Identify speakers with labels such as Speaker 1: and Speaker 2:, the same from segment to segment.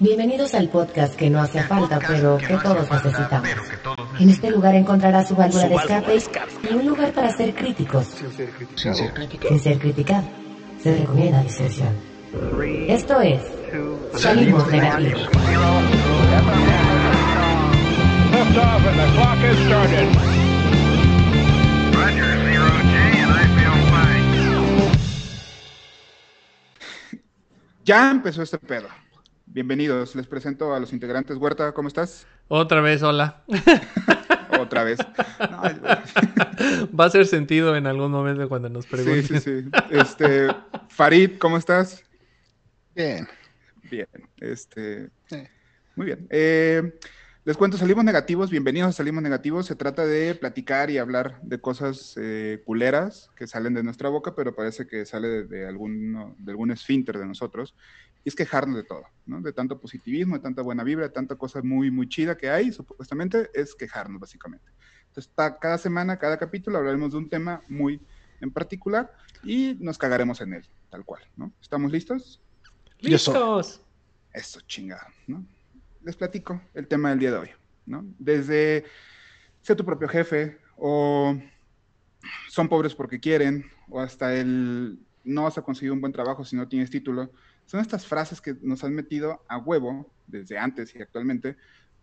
Speaker 1: Bienvenidos al podcast que no hace falta, pero que todos necesitamos. En este lugar encontrarás su válvula de escape y un lugar para ser críticos.
Speaker 2: Sin ser crítico.
Speaker 1: Sin ser criticado. Se recomienda discreción. Esto es Salimos
Speaker 3: feel fine.
Speaker 4: Ya empezó este pedo. Bienvenidos, les presento a los integrantes. Huerta, ¿cómo estás?
Speaker 5: Otra vez, hola.
Speaker 4: Otra vez. No,
Speaker 5: Va a hacer sentido en algún momento cuando nos
Speaker 4: sí,
Speaker 5: pregunten.
Speaker 4: sí, sí. Este, Farid, ¿cómo estás?
Speaker 2: Bien.
Speaker 4: Bien. Este,
Speaker 2: Sí.
Speaker 4: muy bien. Eh, les cuento, salimos negativos. Bienvenidos a Salimos Negativos. Se trata de platicar y hablar de cosas eh, culeras que salen de nuestra boca, pero parece que sale de, de alguno, de algún esfínter de nosotros. Y es quejarnos de todo, ¿no? De tanto positivismo, de tanta buena vibra, de tanta cosa muy, muy chida que hay, supuestamente, es quejarnos, básicamente. Entonces, cada semana, cada capítulo hablaremos de un tema muy en particular y nos cagaremos en él, tal cual, ¿no? ¿Estamos listos?
Speaker 5: ¡Listos!
Speaker 4: Eso, chingado, ¿no? Les platico el tema del día de hoy, ¿no? Desde ser tu propio jefe, o son pobres porque quieren, o hasta el no vas a conseguir un buen trabajo si no tienes título. Son estas frases que nos han metido a huevo desde antes y actualmente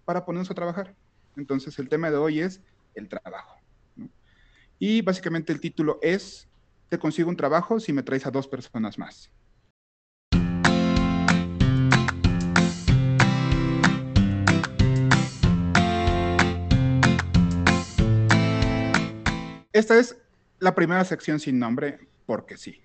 Speaker 4: para ponernos a trabajar. Entonces, el tema de hoy es el trabajo. Y básicamente el título es, te consigo un trabajo si me traes a dos personas más. Esta es la primera sección sin nombre, porque sí.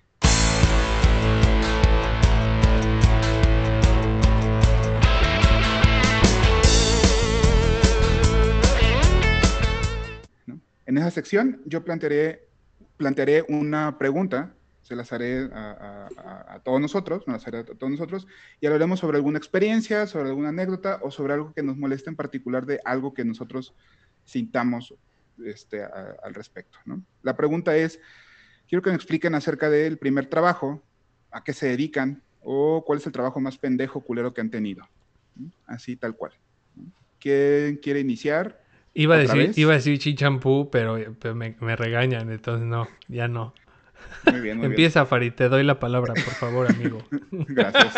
Speaker 4: En esa sección yo plantearé, plantearé una pregunta, se las haré a, todos nosotros, las haré a todos nosotros, y hablaremos sobre alguna experiencia, sobre alguna anécdota o sobre algo que nos moleste en particular de algo que nosotros sintamos este, a- al respecto. ¿no? La pregunta es, quiero que me expliquen acerca del primer trabajo, a qué se dedican o cuál es el trabajo más pendejo, culero que han tenido. ¿no? Así, tal cual. ¿Quién quiere iniciar?
Speaker 5: Iba a
Speaker 4: ¿Otra
Speaker 5: decir,
Speaker 4: vez?
Speaker 5: iba a decir chichampú, pero, pero me, me regañan, entonces no, ya no.
Speaker 4: Muy bien, muy
Speaker 5: Empieza, Farid, te doy la palabra, por favor, amigo.
Speaker 4: bien. Gracias.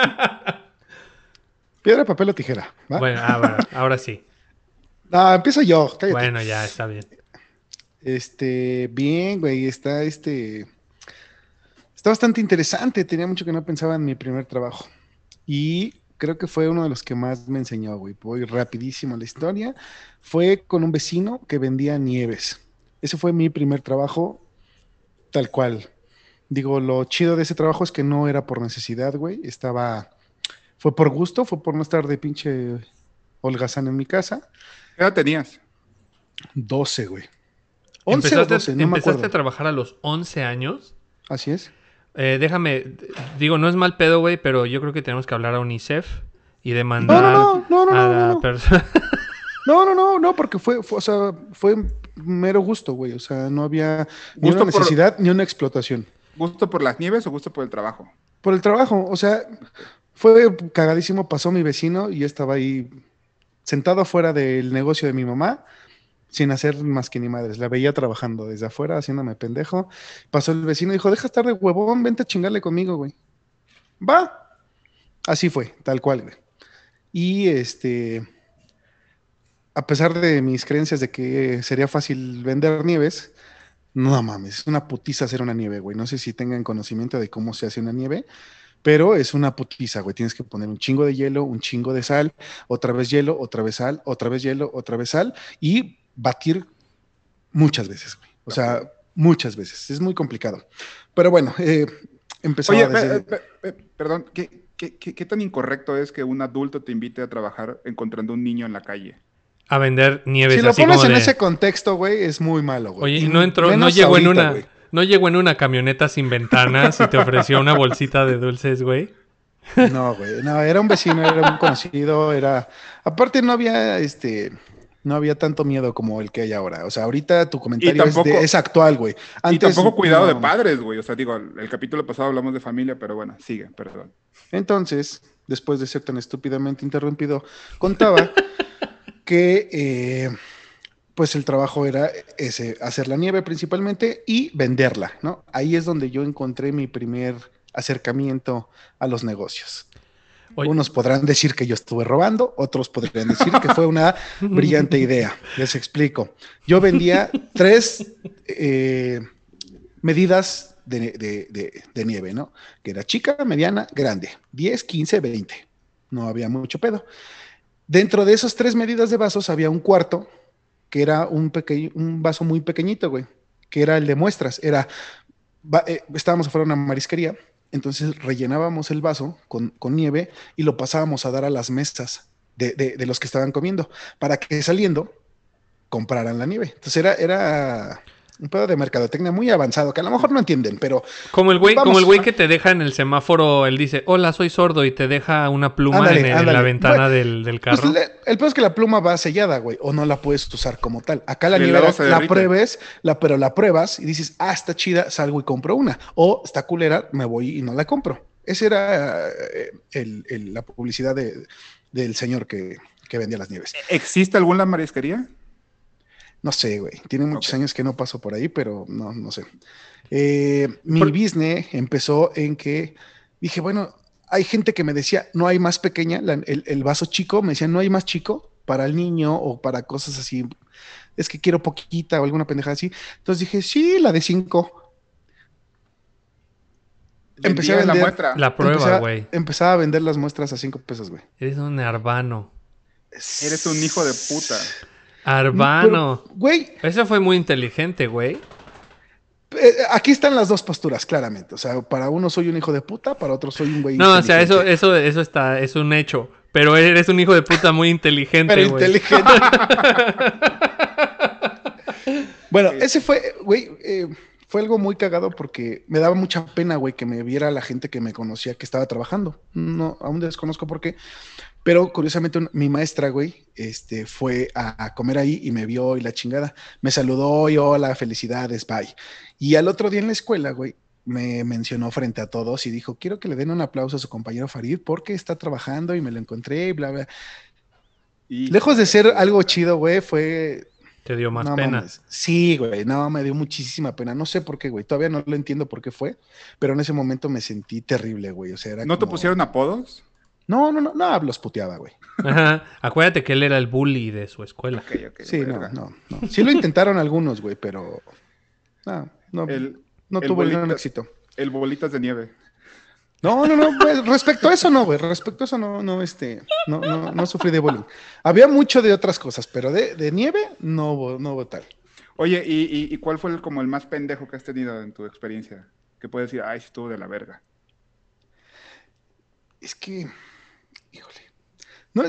Speaker 2: Piedra, papel o tijera. ¿va?
Speaker 5: Bueno, ah, bueno, ahora sí.
Speaker 2: No, empiezo yo. cállate.
Speaker 5: Bueno, ya está bien.
Speaker 2: Este, bien, güey. Está este. Está bastante interesante. Tenía mucho que no pensaba en mi primer trabajo. Y creo que fue uno de los que más me enseñó, güey. Voy rapidísimo a la historia. Fue con un vecino que vendía nieves. Ese fue mi primer trabajo, tal cual. Digo, lo chido de ese trabajo es que no era por necesidad, güey. Estaba. Fue por gusto, fue por no estar de pinche holgazán en mi casa.
Speaker 4: ¿Qué edad tenías?
Speaker 2: 12, güey. 11 o
Speaker 5: ¿Empezaste,
Speaker 2: 12, no me
Speaker 5: empezaste
Speaker 2: acuerdo.
Speaker 5: a trabajar a los 11 años?
Speaker 2: Así es.
Speaker 5: Eh, déjame, digo, no es mal pedo, güey, pero yo creo que tenemos que hablar a UNICEF y demandar
Speaker 2: no, no, no,
Speaker 5: a
Speaker 2: no,
Speaker 5: la
Speaker 2: no, no.
Speaker 5: persona.
Speaker 2: No, no, no, no, porque fue, fue, o sea, fue mero gusto, güey. O sea, no había ni
Speaker 4: Gusto
Speaker 2: una
Speaker 4: por-
Speaker 2: necesidad ni una explotación.
Speaker 4: ¿Gusto por las nieves o gusto por el trabajo?
Speaker 2: Por el trabajo, o sea, fue cagadísimo. Pasó mi vecino y yo estaba ahí sentado afuera del negocio de mi mamá, sin hacer más que ni madres. La veía trabajando desde afuera, haciéndome pendejo. Pasó el vecino y dijo: Deja estar de huevón, vente a chingarle conmigo, güey. Va. Así fue, tal cual, güey. Y este. A pesar de mis creencias de que sería fácil vender nieves, no mames, es una putiza hacer una nieve, güey. No sé si tengan conocimiento de cómo se hace una nieve, pero es una putiza, güey. Tienes que poner un chingo de hielo, un chingo de sal, otra vez hielo, otra vez sal, otra vez hielo, otra vez sal y batir muchas veces, güey. O sea, muchas veces. Es muy complicado. Pero bueno, eh, empezó
Speaker 4: Oye,
Speaker 2: a decir...
Speaker 4: pe- pe- pe- perdón, ¿qué, qué, qué- qué tan incorrecto es que un adulto te invite a trabajar encontrando un niño en la calle?
Speaker 5: a vender nieves
Speaker 2: si lo
Speaker 5: así
Speaker 2: pones
Speaker 5: como
Speaker 2: en
Speaker 5: de...
Speaker 2: ese contexto, güey, es muy malo, güey.
Speaker 5: Oye,
Speaker 2: Y
Speaker 5: no entró, no llegó en una, no llegó en una camioneta sin ventanas y te ofreció una bolsita de dulces, güey.
Speaker 2: No, güey, no, era un vecino, era un conocido, era... Aparte no había, este, no había tanto miedo como el que hay ahora. O sea, ahorita tu comentario es, de-
Speaker 4: tampoco-
Speaker 2: es actual, güey.
Speaker 4: y tampoco cuidado de padres, güey. O sea, digo, el capítulo pasado hablamos de familia, pero bueno, sigue, perdón.
Speaker 2: Entonces, después de ser tan estúpidamente interrumpido, contaba que eh, pues el trabajo era ese, hacer la nieve principalmente y venderla, ¿no? Ahí es donde yo encontré mi primer acercamiento a los negocios.
Speaker 5: Oye.
Speaker 2: Unos podrán decir que yo estuve robando, otros podrían decir que fue una brillante idea. Les explico. Yo vendía tres eh, medidas de, de- de- de nieve, ¿no? Que era chica, mediana, grande. 10, 15, 20. No había mucho pedo. Dentro de esas tres medidas de vasos había un cuarto que era un, pequeño, un vaso muy pequeñito, güey, que era el de muestras. Era, va- eh, estábamos afuera de una marisquería, entonces rellenábamos el vaso con, nieve y lo pasábamos a dar a las mesas de, de- de los que estaban comiendo, para que saliendo compraran la nieve. Entonces era, era un pedo de mercadotecnia muy avanzado, que a lo mejor no entienden, pero
Speaker 5: Como el güey, como el güey que te deja en el semáforo, él dice, hola, soy sordo, y te deja una pluma
Speaker 2: Ándale,
Speaker 5: en, el- en
Speaker 2: ándale.
Speaker 5: la ventana
Speaker 2: Bueno,
Speaker 5: del, del
Speaker 2: Pues,
Speaker 5: carro.
Speaker 2: le- el peor es que la pluma va sellada, güey, o no la puedes usar como tal. Acá la
Speaker 4: luego
Speaker 2: la, pruebes, la, pero la pruebas y dices, ah, está chida, salgo y compro una. O está culera, me voy y no la compro. Esa era eh, el- el- la publicidad de- del señor que, que vendía las nieves.
Speaker 4: ¿Existe alguna marisquería?
Speaker 2: No sé, güey. Tiene muchos años que no paso por ahí, pero no, no sé. Eh, mi
Speaker 5: Por-
Speaker 2: business empezó en que dije, bueno, hay gente que me decía, no hay más pequeña, la- el, el vaso chico, me decían, no hay más chico para el niño o para cosas así. Es que quiero poquita o alguna pendejada así. Entonces dije, sí, la de cinco. Empecé a
Speaker 4: Vendías la
Speaker 2: vender-
Speaker 4: muestra.
Speaker 5: La prueba, güey.
Speaker 2: Empezaba a vender las muestras a cinco pesos, güey.
Speaker 5: Eres un arbano.
Speaker 4: Eres un hijo de puta.
Speaker 5: Arbano.
Speaker 2: Pero, Güey,
Speaker 5: Eso fue muy inteligente, güey.
Speaker 2: eh, aquí están las dos posturas, claramente. O sea, para uno soy un hijo de puta, para otro soy un güey.
Speaker 5: No, o sea, eso, eso, eso está, es un hecho. Pero eres un hijo de puta muy inteligente,
Speaker 2: Pero
Speaker 5: güey.
Speaker 2: inteligente. bueno, ese fue, güey, eh, fue algo muy cagado porque me daba mucha pena, güey, que me viera la gente que me conocía que estaba trabajando. No, aún desconozco por qué. Pero curiosamente un- mi maestra, güey, este, fue a, a comer ahí y me vio y la chingada. Me saludó y hola, felicidades, bye. Y al otro día en la escuela, güey, me mencionó frente a todos y dijo, quiero que le den un aplauso a su compañero Farid porque está trabajando y me lo encontré y bla, bla.
Speaker 4: Y-
Speaker 2: Lejos de ser algo chido, güey, fue.
Speaker 5: Te dio más
Speaker 2: no
Speaker 5: pena.
Speaker 2: mames. Sí, güey, no, me dio muchísima pena. No sé por qué, güey. Todavía no lo entiendo por qué fue, pero en ese momento me sentí terrible, güey. O sea, era.
Speaker 4: ¿No te pusieron apodos?
Speaker 2: No, no, no, no, los puteaba, güey.
Speaker 5: Ajá. Acuérdate que él era el bully de su escuela.
Speaker 4: Ok, ok.
Speaker 2: Sí, no, no, no. Sí lo intentaron algunos, güey, pero. No, no,
Speaker 4: El,
Speaker 2: no
Speaker 4: el
Speaker 2: tuvo ningún
Speaker 4: bolita-
Speaker 2: éxito.
Speaker 4: el bolitas de nieve.
Speaker 2: No, no, no, güey, respecto a eso no, güey, respecto a eso no, no, este, no, no, no sufrí de bullying. Había mucho de otras cosas, pero de, de nieve no hubo, no hubo tal.
Speaker 4: Oye, ¿y, y, y cuál fue el, como el más pendejo que has tenido en tu experiencia? Que puedes decir, ay, estuvo de la verga.
Speaker 2: Es que, híjole, no,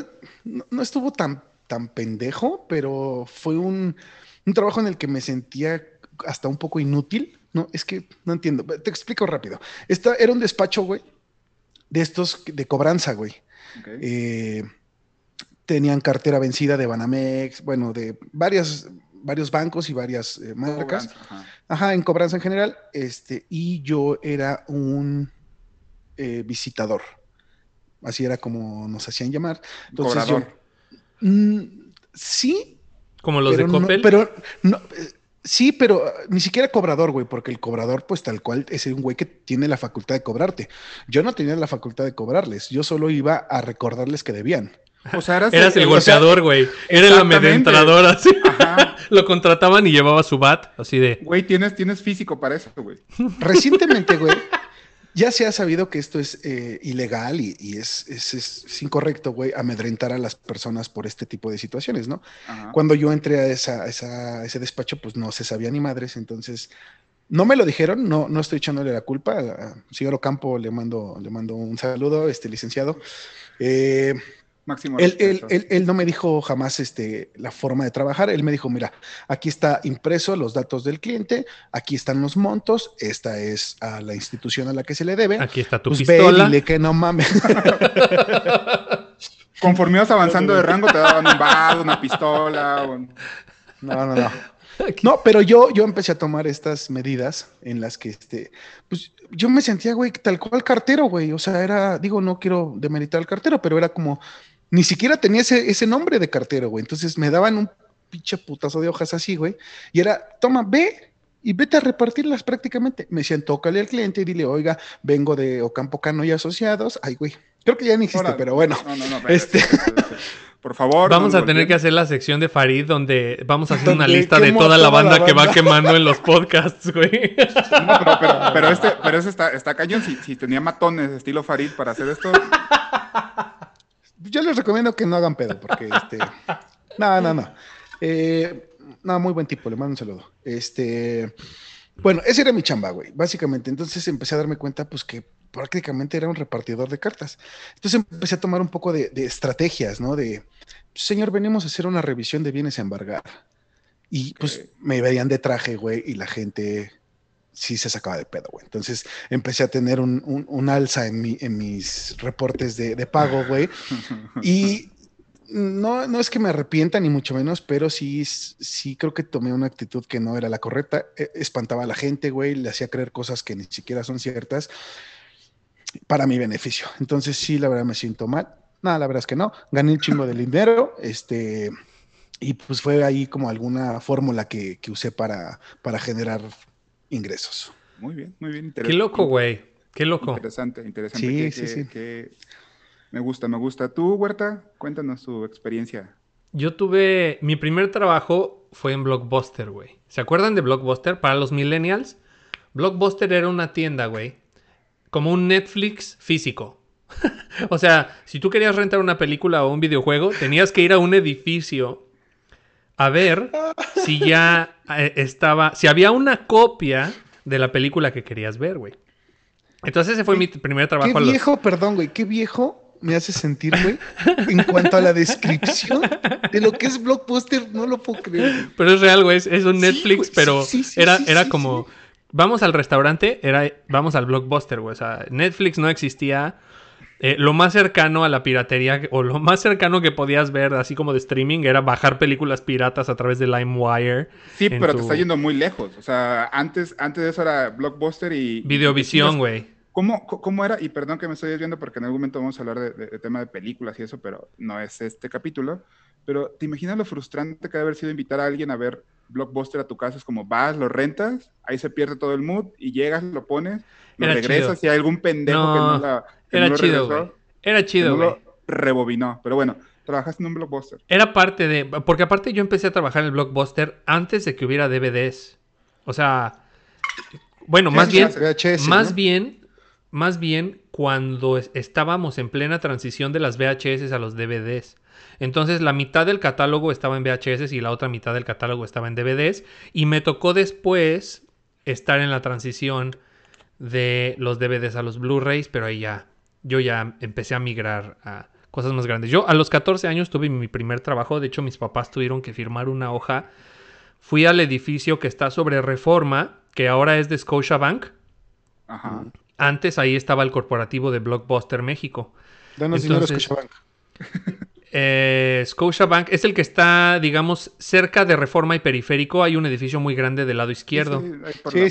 Speaker 2: no, no estuvo tan, tan pendejo, pero fue un, un trabajo en el que me sentía hasta un poco inútil. No, es que no entiendo. Te explico rápido. Esta era un despacho, güey, de estos de cobranza, güey. Eh, tenían cartera vencida de Banamex, bueno, de varias, varios bancos y varias eh, marcas.
Speaker 4: Cobranza, ajá.
Speaker 2: Ajá, en cobranza en general. Este, y yo era un eh, visitador. Así era como nos hacían llamar. Entonces yo-. Mm, sí,
Speaker 5: Como los
Speaker 2: pero
Speaker 5: de
Speaker 2: no-
Speaker 5: Coppel.
Speaker 2: pero no, eh, sí, pero ah, ni siquiera cobrador, güey, porque el cobrador, pues tal cual, es un güey que tiene la facultad de cobrarte. Yo no tenía la facultad de cobrarles, yo solo iba a recordarles que debían.
Speaker 4: O sea, eras,
Speaker 5: Eras el golpeador, güey. Era el amedrentador, así.
Speaker 4: Ajá.
Speaker 5: Lo contrataban y llevaba su bat, así de.
Speaker 4: Güey, tienes, tienes físico para eso, güey.
Speaker 2: Recientemente, güey, ya se ha sabido que esto es eh, ilegal y, y es, es- es- incorrecto, güey, amedrentar a las personas por este tipo de situaciones, ¿no?
Speaker 4: Ajá.
Speaker 2: Cuando yo entré a, esa, a esa- a ese despacho, pues no se sabía ni madres, entonces no me lo dijeron, no, no estoy echándole la culpa. A señor Ocampo le mando, le mando un saludo, este licenciado. Eh,
Speaker 4: Máximo
Speaker 2: él, él- él- él no me dijo jamás este, la forma de trabajar. Él me dijo, mira, aquí está impreso los datos del cliente, aquí están los montos, esta es a la institución a la que se le debe.
Speaker 5: Aquí está tu
Speaker 2: Pues ve,
Speaker 5: pistola.
Speaker 2: dile que no mames.
Speaker 4: Conforme ibas avanzando de rango, te daban un bar, una pistola. un-
Speaker 2: No, no, no. No, pero yo, yo empecé a tomar estas medidas en las que, este, pues, yo me sentía, güey, tal cual cartero, güey. O sea, era, digo, no quiero demeritar al cartero, pero era como, ni siquiera tenía ese, ese nombre de cartero, güey. Entonces me daban un pinche putazo de hojas así, güey. Y era, toma, ve y vete a repartirlas prácticamente. Me decían, tócale al cliente y dile, oiga, vengo de Ocampo Cano y Asociados. Ay, güey. Creo que ya ni existe,
Speaker 4: Ahora-
Speaker 2: pero bueno.
Speaker 4: No, no, no.
Speaker 2: Este-.
Speaker 4: Por favor.
Speaker 5: Vamos
Speaker 4: no
Speaker 5: a tener que hacer la sección de Farid donde vamos a hacer una lista de toda la banda que va quemando en los podcasts, güey.
Speaker 4: No, pero, pero, pero este, pero ese está, está cañón. Si, si tenía matones estilo Farid para hacer esto,
Speaker 2: Yo les recomiendo que no hagan pedo, porque este. No, no, no. Eh, no, muy buen tipo, le mando un saludo. Este. Bueno, esa era mi chamba, güey, básicamente. Entonces empecé a darme cuenta, pues, que prácticamente era un repartidor de cartas. Entonces empecé a tomar un poco de, de estrategias, ¿no? De, señor, venimos a hacer una revisión de bienes a embargar. Y pues me veían de traje, güey, y la gente sí se sacaba de pedo, güey. Entonces empecé a tener un, un- un alza en, mi- en mis reportes de, de pago, güey. Y no, no es que me arrepienta, ni mucho menos, pero sí, sí creo que tomé una actitud que no era la correcta. Eh, Espantaba a la gente, güey, le hacía creer cosas que ni siquiera son ciertas para mi beneficio. Entonces sí, la verdad me siento mal. No, la verdad es que no. Gané un chingo de dinero, este, y pues fue ahí como alguna fórmula que, que usé para, para generar ingresos.
Speaker 4: muy bien, muy bien.
Speaker 5: Qué loco, güey. Qué loco.
Speaker 4: Interesante, interesante.
Speaker 2: Sí,
Speaker 4: que-
Speaker 2: sí, sí.
Speaker 4: que- Me gusta, me gusta. Tú, Huerta, cuéntanos tu experiencia.
Speaker 5: Yo tuve. Mi primer trabajo fue en Blockbuster, güey. ¿Se acuerdan de Blockbuster? Para los millennials, Blockbuster era una tienda, güey. Como un Netflix físico. o sea, si tú querías rentar una película o un videojuego, tenías que ir a un edificio a ver si ya eh, estaba. Si había una copia de la película que querías ver, güey. Entonces ese fue mi primer trabajo
Speaker 2: Qué
Speaker 5: los-
Speaker 2: viejo, perdón, güey, qué viejo me hace sentir, güey, en cuanto a la descripción de lo que es Blockbuster, no lo puedo creer.
Speaker 5: Pero es real, güey. Es, es un Netflix, pero
Speaker 2: sí, sí, sí,
Speaker 5: era, era como. Vamos al restaurante, era, vamos al blockbuster, güey. O sea, Netflix no existía. Eh, lo más cercano a la piratería, o lo más cercano que podías ver, así como de streaming, era bajar películas piratas a través de LimeWire.
Speaker 4: Sí, pero
Speaker 5: tu
Speaker 4: te está yendo muy lejos. O sea, antes, antes de eso era Blockbuster y...
Speaker 5: Videovisión, güey.
Speaker 4: ¿Cómo, ¿Cómo era? Y perdón que me estoy desviando porque en algún momento vamos a hablar de, de- de tema de películas y eso, pero no es este capítulo. Pero ¿te imaginas lo frustrante que debe haber sido invitar a alguien a ver Blockbuster a tu casa? Es como vas, lo rentas, ahí se pierde todo el mood y llegas, lo pones, lo
Speaker 5: Era
Speaker 4: regresas y hay algún pendejo que
Speaker 5: No,
Speaker 4: la, que
Speaker 5: Era
Speaker 4: no
Speaker 5: chido,
Speaker 4: regresó.
Speaker 5: Era chido, güey.
Speaker 4: lo rebobinó. Pero bueno, trabajaste en un Blockbuster.
Speaker 5: Era parte de. Porque aparte yo empecé a trabajar en el blockbuster antes de que hubiera DVDs. O sea. Bueno, más bien.
Speaker 2: VHS,
Speaker 5: Más
Speaker 2: ¿no?
Speaker 5: bien, más bien cuando es- estábamos en plena transición de las VHS a los DVDs. Entonces la mitad del catálogo estaba en VHS y la otra mitad del catálogo estaba en DVDs. Y me tocó después estar en la transición de los DVDs a los Blu-rays, pero ahí ya, yo ya empecé a migrar a cosas más grandes. Yo a los 14 años tuve mi primer trabajo, de hecho mis papás tuvieron que firmar una hoja. Fui al edificio que está sobre Reforma, que ahora es de Scotiabank.
Speaker 4: Ajá.
Speaker 5: Antes ahí estaba el corporativo de Blockbuster México.
Speaker 2: Danos dinero,
Speaker 5: Entonces-
Speaker 2: Scotiabank.
Speaker 5: Eh, Scotiabank es el que está, digamos, cerca de Reforma y Periférico. Hay un edificio muy grande del lado izquierdo.
Speaker 4: Sí, sí,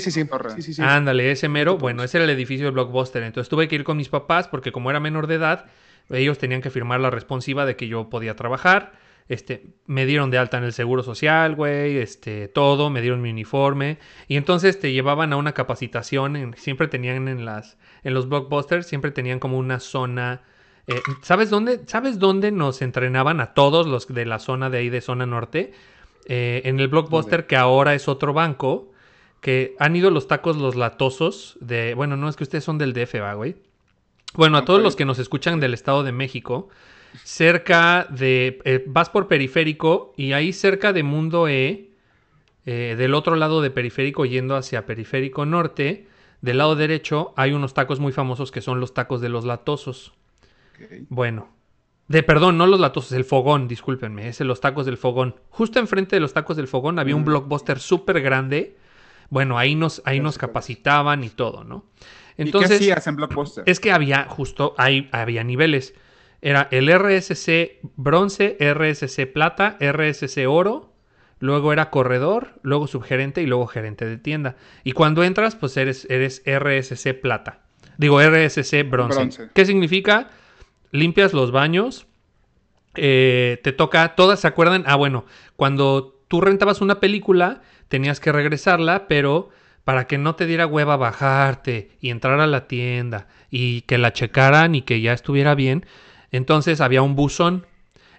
Speaker 2: Sí, sí, sí, sí, sí, sí.
Speaker 5: Ándale, ese mero. Bueno, ese era el edificio de Blockbuster. Entonces tuve que ir con mis papás porque como era menor de edad, ellos tenían que firmar la responsiva de que yo podía trabajar. Este, me dieron de alta en el seguro social, güey, este, todo, me dieron mi uniforme. Y entonces te llevaban a una capacitación. en- siempre tenían en las, en los blockbusters, siempre tenían como una zona. Eh, ¿Sabes dónde? ¿Sabes dónde nos entrenaban a todos los de la zona de ahí de zona norte? Eh, en el blockbuster, que ahora es otro banco. Que han ido los tacos los latosos de. Bueno, no es que ustedes son del DF, va, güey. Bueno, a todos los que nos escuchan del Estado de México, cerca de. eh, vas por periférico y ahí cerca de Mundo E, eh, del otro lado de periférico yendo hacia periférico norte, del lado derecho hay unos tacos muy famosos que son los tacos de los latosos. Bueno. De perdón, no los latosos, el fogón, discúlpenme, es los tacos del fogón. Justo enfrente de los tacos del fogón había un blockbuster súper grande. Bueno, ahí nos, ahí nos capacitaban y todo, ¿no?
Speaker 4: ¿Y qué
Speaker 5: Entonces,
Speaker 4: hacías en Blockbuster?
Speaker 5: es que había justo, ahí había niveles. Era el RSC bronce, RSC plata, RSC oro. luego era corredor, luego subgerente y luego gerente de tienda. Y cuando entras, pues eres, eres RSC plata. Digo, RSC bronce.
Speaker 4: Bronce.
Speaker 5: ¿Qué significa? Limpias los baños, eh, te toca, todas se acuerdan, ah bueno, cuando tú rentabas una película, tenías que regresarla, pero para que no te diera hueva bajarte y entrar a la tienda y que la checaran y que ya estuviera bien, entonces había un buzón.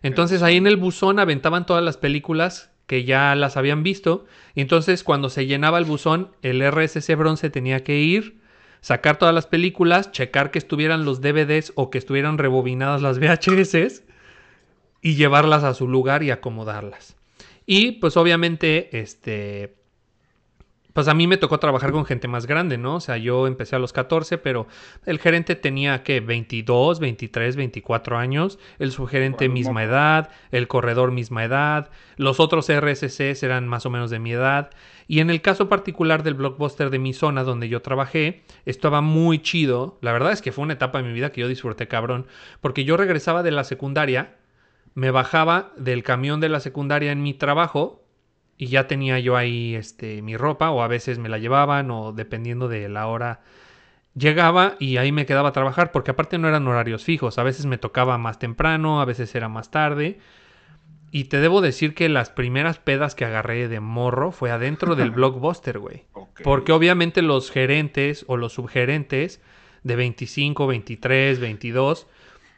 Speaker 5: Entonces ahí en el buzón aventaban todas las películas que ya las habían visto. Y entonces cuando se llenaba el buzón, el RSC bronce tenía que ir, sacar todas las películas, checar que estuvieran los DVDs o que estuvieran rebobinadas las VHS y llevarlas a su lugar y acomodarlas. Y pues obviamente, este, pues a mí me tocó trabajar con gente más grande, ¿no? O sea, yo empecé a los 14, pero el gerente tenía que 22, 23, 24 años, el subgerente
Speaker 4: Bueno,
Speaker 5: misma edad, el corredor misma edad, los otros RSCs eran más o menos de mi edad. Y en el caso particular del blockbuster de mi zona donde yo trabajé, estaba muy chido. La verdad es que fue una etapa de mi vida que yo disfruté cabrón, porque yo regresaba de la secundaria, me bajaba del camión de la secundaria en mi trabajo y ya tenía yo ahí este mi ropa o a veces me la llevaban o dependiendo de la hora llegaba y ahí me quedaba a trabajar porque aparte no eran horarios fijos, a veces me tocaba más temprano, a veces era más tarde. Y te debo decir que las primeras pedas que agarré de morro fue adentro del blockbuster, güey. Porque obviamente los gerentes o los subgerentes de 25, 23, 22,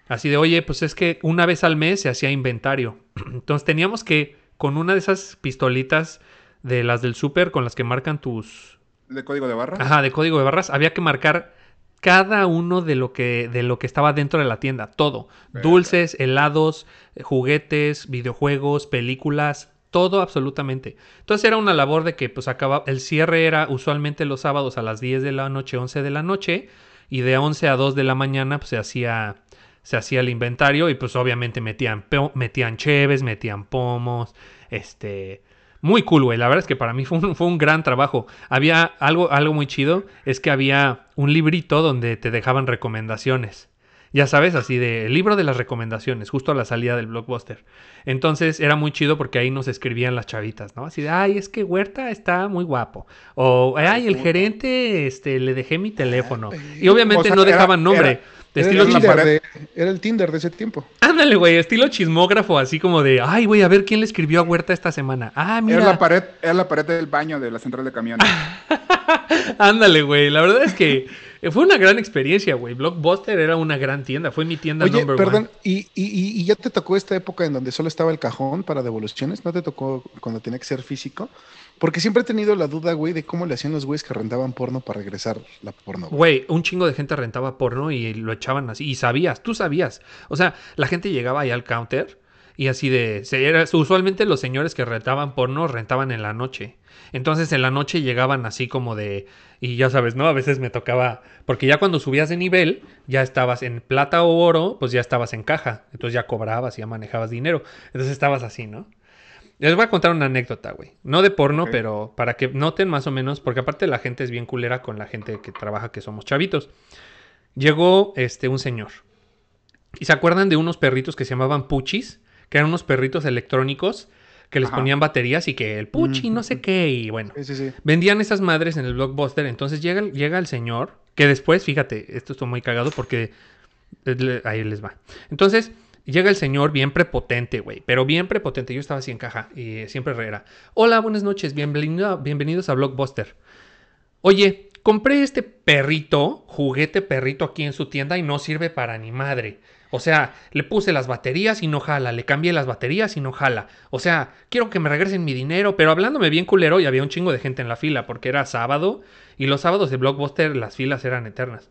Speaker 5: así de, oye, pues es que una vez al mes se hacía inventario. Entonces teníamos que, con una de esas pistolitas de las del súper con las que marcan tus...
Speaker 4: ¿De código de barra?
Speaker 5: Ajá, de código de barras, había que marcar cada uno de lo que, de lo que estaba dentro de la tienda, todo. Dulces, helados, juguetes, videojuegos, películas, todo absolutamente. Entonces era una labor de que pues acaba, el cierre era usualmente los sábados a las 10 de la noche, 11 de la noche, y de 11 a 2 de la mañana pues se hacía, se hacía el inventario y pues obviamente metían, metían cheves, metían pomos, este... Muy cool, güey. La verdad es que para mí fue un, fue un gran trabajo. Había algo, algo muy chido, es que había un librito donde te dejaban recomendaciones. Ya sabes, así de el libro de las recomendaciones, justo a la salida del blockbuster. Entonces era muy chido porque ahí nos escribían las chavitas, ¿no? Así de, ay, es que Huerta está muy guapo. O, ay, el gerente, este, le dejé mi teléfono. Y obviamente
Speaker 4: O sea,
Speaker 5: no dejaban nombre.
Speaker 4: era-
Speaker 5: de
Speaker 2: Era
Speaker 5: estilo
Speaker 2: el. Tinder de, era el Tinder de ese tiempo.
Speaker 5: Ándale, güey, estilo chismógrafo, así como de, ay, güey, a ver quién le escribió a Huerta esta semana. Ah, mira.
Speaker 4: Era la pared, era la pared del baño de la central de camiones.
Speaker 5: Ándale, güey. La verdad es que fue una gran experiencia, güey. Blockbuster era una gran tienda. Fue mi tienda
Speaker 2: Oye,
Speaker 5: number
Speaker 2: perdón,
Speaker 5: one.
Speaker 2: ¿y, y, y- ya te tocó esta época en donde solo estaba el cajón para devoluciones? ¿No te tocó cuando tenía que ser físico? Porque siempre he tenido la duda, güey, de cómo le hacían los güeyes que rentaban porno para regresar la porno. güey.
Speaker 5: Güey, un chingo de gente rentaba porno y lo echaban así. Y sabías, tú sabías. O sea, la gente llegaba ahí al counter y así de... se- era- usualmente los señores que rentaban porno rentaban en la noche. Entonces en la noche llegaban así como de... Y ya sabes, ¿no? A veces me tocaba... Porque ya cuando subías de nivel, ya estabas en plata o oro, pues ya estabas en caja. Entonces ya cobrabas, ya manejabas dinero. Entonces estabas así, ¿no? Les voy a contar una anécdota, güey. No de porno, pero para que noten más o menos, porque aparte la gente es bien culera con la gente que trabaja, que somos chavitos. Llegó este un señor. ¿Y se acuerdan de unos perritos que se llamaban puchis? Que eran unos perritos electrónicos que les
Speaker 4: Ajá.
Speaker 5: ponían baterías y que el puchi, no sé qué, y bueno.
Speaker 2: Sí, sí, sí.
Speaker 5: Vendían esas madres en el blockbuster. Entonces llega, el- llega el señor, que después, fíjate, esto está muy cagado porque eh, le- ahí les va. Entonces llega el señor bien prepotente, güey, pero bien prepotente. Yo estaba así en caja y siempre era, hola, buenas noches, bienvenido, bienvenidos a Blockbuster. Oye, compré este perrito, juguete perrito aquí en su tienda y no sirve para ni madre. O sea, le puse las baterías y no jala, le cambié las baterías y no jala. O sea, quiero que me regresen mi dinero, pero hablándome bien culero y había un chingo de gente en la fila porque era sábado y los sábados de Blockbuster las filas eran eternas.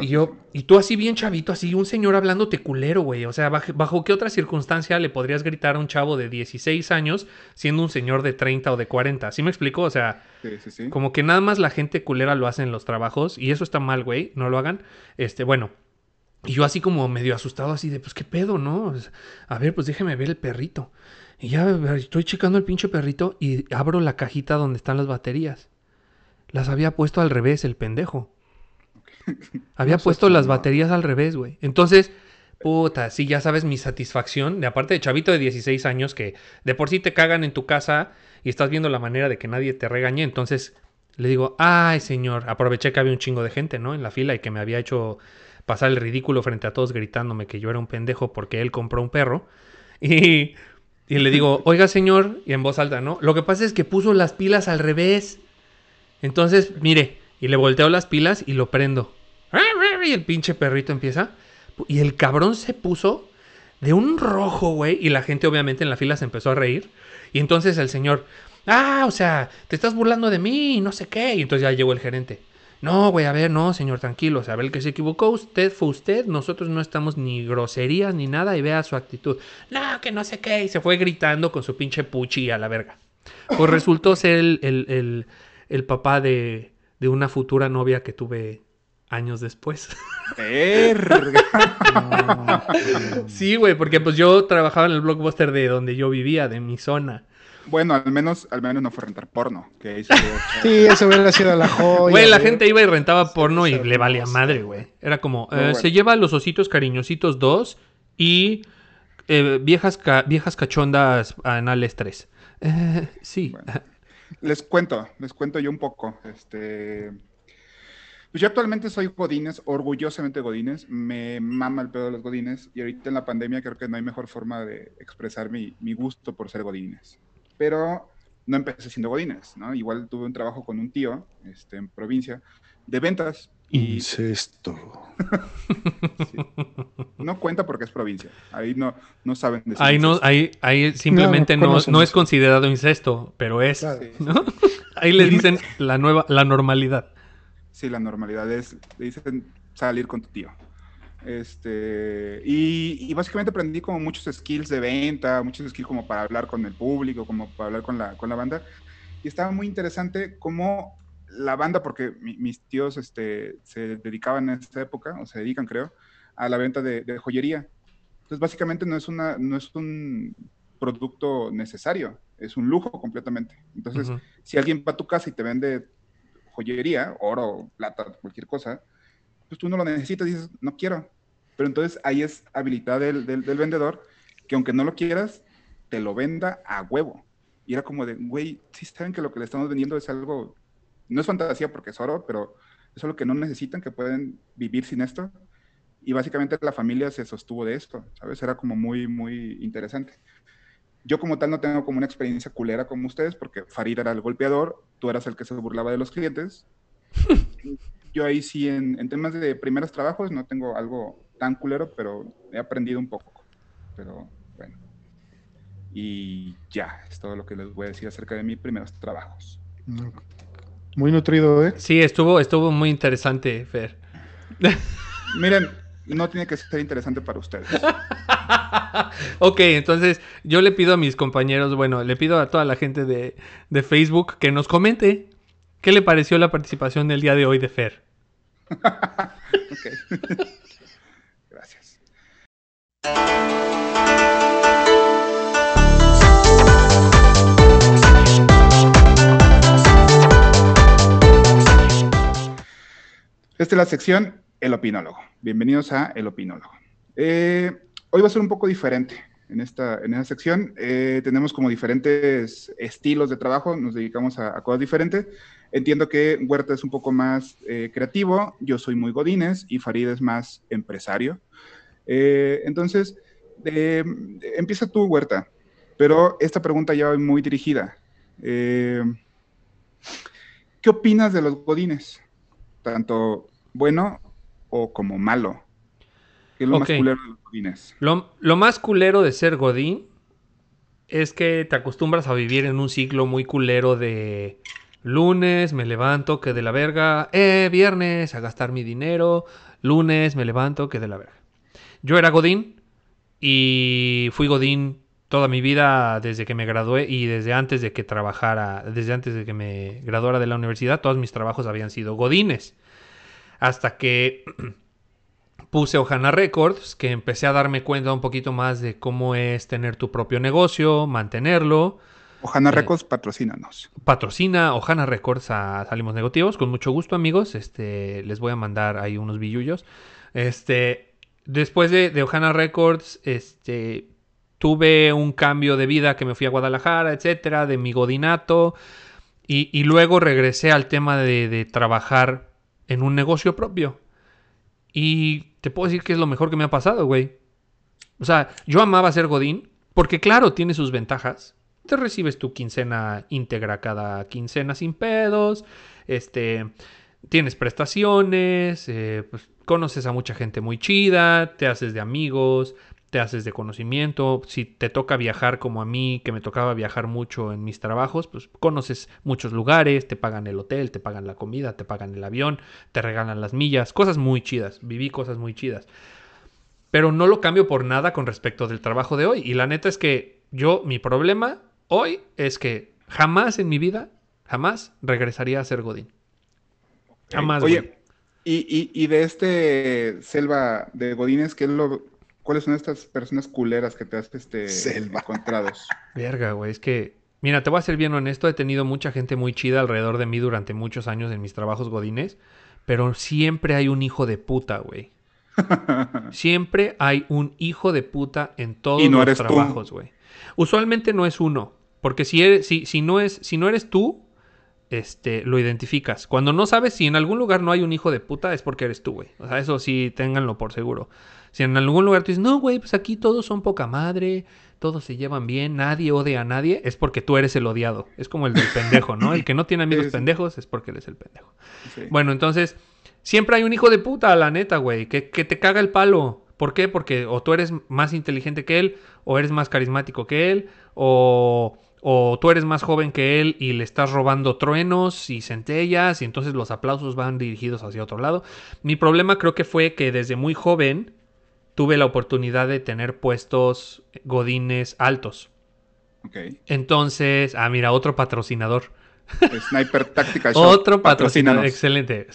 Speaker 5: Y yo, y tú así bien chavito, así un señor hablándote culero, güey. O sea, bajo, bajo qué otra circunstancia le podrías gritar a un chavo de 16 años siendo un señor de 30 o de 40? ¿Sí me explico? O sea,
Speaker 4: Sí, sí, sí.
Speaker 5: como que nada más la gente culera lo hace en los trabajos y eso está mal, güey, no lo hagan. Este, bueno, y yo así como medio asustado, así de, pues qué pedo, ¿no? A ver, pues déjeme ver el perrito. Y ya estoy checando el pinche perrito y abro la cajita donde están las baterías. Las había puesto al revés, el pendejo. Había
Speaker 2: No
Speaker 5: puesto las baterías al revés, güey. Entonces, Puta, sí, ya sabes mi satisfacción. De aparte de chavito de 16 años que de por sí te cagan en tu casa y estás viendo la manera de que nadie te regañe. Entonces le digo, ay señor, aproveché que había un chingo de gente, ¿no? En la fila y que me había hecho pasar el ridículo frente a todos gritándome que yo era un pendejo porque él compró un perro. Y, y le digo, oiga señor, y en voz alta, ¿no? Lo que pasa es que puso las pilas al revés. Entonces, mire, y le volteo las pilas y lo prendo. Y el pinche perrito empieza. Y el cabrón se puso de un rojo, güey. Y la gente obviamente en la fila se empezó a reír. Y entonces el señor, ah, o sea, te estás burlando de mí y no sé qué. Y entonces ya llegó el gerente. No, güey, a ver, no, señor, tranquilo. O sea, a ver, el que se equivocó usted fue usted. Nosotros no estamos ni groserías ni nada. Y vea su actitud. No, que no sé qué. Y se fue gritando con su pinche puchi a la verga. Pues resultó ser el, el, el, el papá de, de una futura novia que tuve años después.
Speaker 4: Verga.
Speaker 5: Sí, güey, porque pues yo trabajaba en el blockbuster de donde yo vivía, de mi zona.
Speaker 4: Bueno, al menos, al menos no fue rentar porno. Que hizo
Speaker 2: Sí, eso hubiera sido la joya.
Speaker 5: Güey, la
Speaker 2: güey.
Speaker 5: gente iba y rentaba porno y le valía madre, güey. Era como, eh,
Speaker 4: bueno.
Speaker 5: se lleva los ositos cariñositos 2 y eh, viejas, ca- viejas cachondas anales 3. Eh, sí.
Speaker 4: Bueno. Les cuento, les cuento yo un poco. Este, pues yo actualmente soy Godines, orgullosamente Godines. Me mama el pedo de los Godines. Y ahorita en la pandemia creo que no hay mejor forma de expresar mi, mi gusto por ser Godines. Pero no empecé siendo Godines, ¿no? Igual tuve un trabajo con un tío este, en provincia de ventas. Y
Speaker 2: Incesto.
Speaker 4: sí, no cuenta porque es provincia. Ahí no, no saben decir
Speaker 5: Ahí, no, ahí, ahí simplemente
Speaker 2: No,
Speaker 5: no, no es considerado incesto, pero es.
Speaker 2: Claro.
Speaker 4: Sí,
Speaker 5: ¿no? Ahí le dicen la nueva, la normalidad.
Speaker 4: Sí, la normalidad es, le dicen salir con tu tío. Este, y, y básicamente aprendí como muchos skills de venta, muchos skills como para hablar con el público, como para hablar con la, con la banda. Y estaba muy interesante cómo la banda, porque mi- mis tíos este, se dedicaban en esta época, o se dedican creo, a la venta de, de joyería. Entonces básicamente no es, una, no es un producto necesario, es un lujo completamente. Entonces,
Speaker 5: Ujú.
Speaker 4: si alguien va a tu casa y te vende joyería, oro, plata, cualquier cosa, pues tú no lo necesitas y dices, no quiero. Pero entonces ahí es habilidad del, del- del vendedor que aunque no lo quieras, te lo venda a huevo. Y era como de, güey, sí saben que lo que le estamos vendiendo es algo, no es fantasía porque es oro, pero es algo que no necesitan, que pueden vivir sin esto. Y básicamente la familia se sostuvo de esto, ¿sabes? Era como muy, muy interesante. Yo como tal no tengo como una experiencia culera como ustedes, porque Farid era el golpeador, tú eras el que se burlaba de los clientes. Yo ahí sí, en, en temas de primeros trabajos, no tengo algo tan culero, pero he aprendido un poco. Pero bueno. Y ya, es todo lo que les voy a decir acerca de mis primeros trabajos.
Speaker 2: Muy nutrido, ¿eh?
Speaker 5: Sí, estuvo, estuvo muy interesante, Fer.
Speaker 4: Miren, no tiene que ser interesante para ustedes.
Speaker 5: ok, entonces yo le pido a mis compañeros, bueno, le pido a toda la gente de, de Facebook que nos comente qué le pareció la participación del día de hoy de Fer.
Speaker 4: Ok. Esta es la sección El Opinólogo. Bienvenidos a El Opinólogo. Eh, hoy va a ser un poco diferente en esta, en sección. Eh, tenemos como diferentes estilos de trabajo, nos dedicamos a, a cosas diferentes. Entiendo que Huerta es un poco más eh, creativo, yo soy muy godines y Farid es más empresario. Eh, entonces, eh, empieza tú, Huerta, pero esta pregunta ya va muy dirigida. Eh, ¿Qué opinas de los godines? Tanto bueno o como malo. ¿Qué es lo más culero de los godines?
Speaker 5: Lo, lo más culero de ser Godín es que te acostumbras a vivir en un ciclo muy culero de lunes, me levanto, que de la verga, eh, viernes, a gastar mi dinero, lunes, me levanto, que de la verga. Yo era Godín y fui Godín toda mi vida desde que me gradué y desde antes de que trabajara, desde antes de que me graduara de la universidad, todos mis trabajos habían sido Godines. Hasta que puse Ojana Records, que empecé a darme cuenta un poquito más de cómo es tener tu propio negocio, mantenerlo.
Speaker 4: Ojana
Speaker 5: Eh,
Speaker 4: Records, patrocínanos.
Speaker 5: Patrocina Ojana Records a Salimos Negativos, con mucho gusto, amigos. Este, les voy a mandar ahí unos billullos. Este, después de, de Ohana Records, este, tuve un cambio de vida que me fui a Guadalajara, etcétera, de mi godinato. Y, y luego regresé al tema de, de trabajar en un negocio propio. Y te puedo decir que es lo mejor que me ha pasado, güey. O sea, yo amaba ser Godín, porque claro, tiene sus ventajas. Te recibes tu quincena íntegra cada quincena sin pedos. Este, tienes prestaciones, eh, pues, conoces a mucha gente muy chida, te haces de amigos, te haces de conocimiento. Si te toca viajar como a mí, que me tocaba viajar mucho en mis trabajos, pues conoces muchos lugares, te pagan el hotel, te pagan la comida, te pagan el avión, te regalan las millas, cosas muy chidas. Viví cosas muy chidas. Pero no lo cambio por nada con respecto del trabajo de hoy. Y la neta es que yo, mi problema hoy es que jamás en mi vida, jamás regresaría a ser Godín. Jamás.
Speaker 4: Oye,
Speaker 5: güey.
Speaker 4: y, y, y de este selva de Godines, ¿qué es lo, ¿cuáles son estas personas culeras que te has este,
Speaker 2: Selva.
Speaker 4: encontrados?
Speaker 5: Verga, güey. Es que, mira, te voy a ser bien honesto. He tenido mucha gente muy chida alrededor de mí durante muchos años en mis trabajos godines. Pero siempre hay un hijo de puta, güey. Siempre hay un hijo de puta en todos
Speaker 4: no
Speaker 5: los trabajos, güey. Usualmente no es uno. Porque si, eres, si, si, no es, si no eres tú, este, lo identificas. Cuando no sabes si en algún lugar no hay un hijo de puta, es porque eres tú, güey. O sea, eso sí, ténganlo por seguro. Si en algún lugar tú dices, no, güey, pues aquí todos son poca madre, todos se llevan bien, nadie odia a nadie, es porque tú eres el odiado. Es como el del pendejo, ¿no? El que no tiene amigos
Speaker 4: Sí, sí.
Speaker 5: pendejos es porque eres el pendejo.
Speaker 4: Sí.
Speaker 5: Bueno, entonces, siempre hay un hijo de puta, la neta, güey, que, que te caga el palo. ¿Por qué? Porque o tú eres más inteligente que él, o eres más carismático que él, o, o tú eres más joven que él y le estás robando truenos y centellas, y entonces los aplausos van dirigidos hacia otro lado. Mi problema creo que fue que desde muy joven tuve la oportunidad de tener puestos godines altos.
Speaker 4: Ok.
Speaker 5: Entonces, ah, mira, otro patrocinador.
Speaker 4: Sniper Tactical Shop.
Speaker 5: Otro patrocinador. Excelente.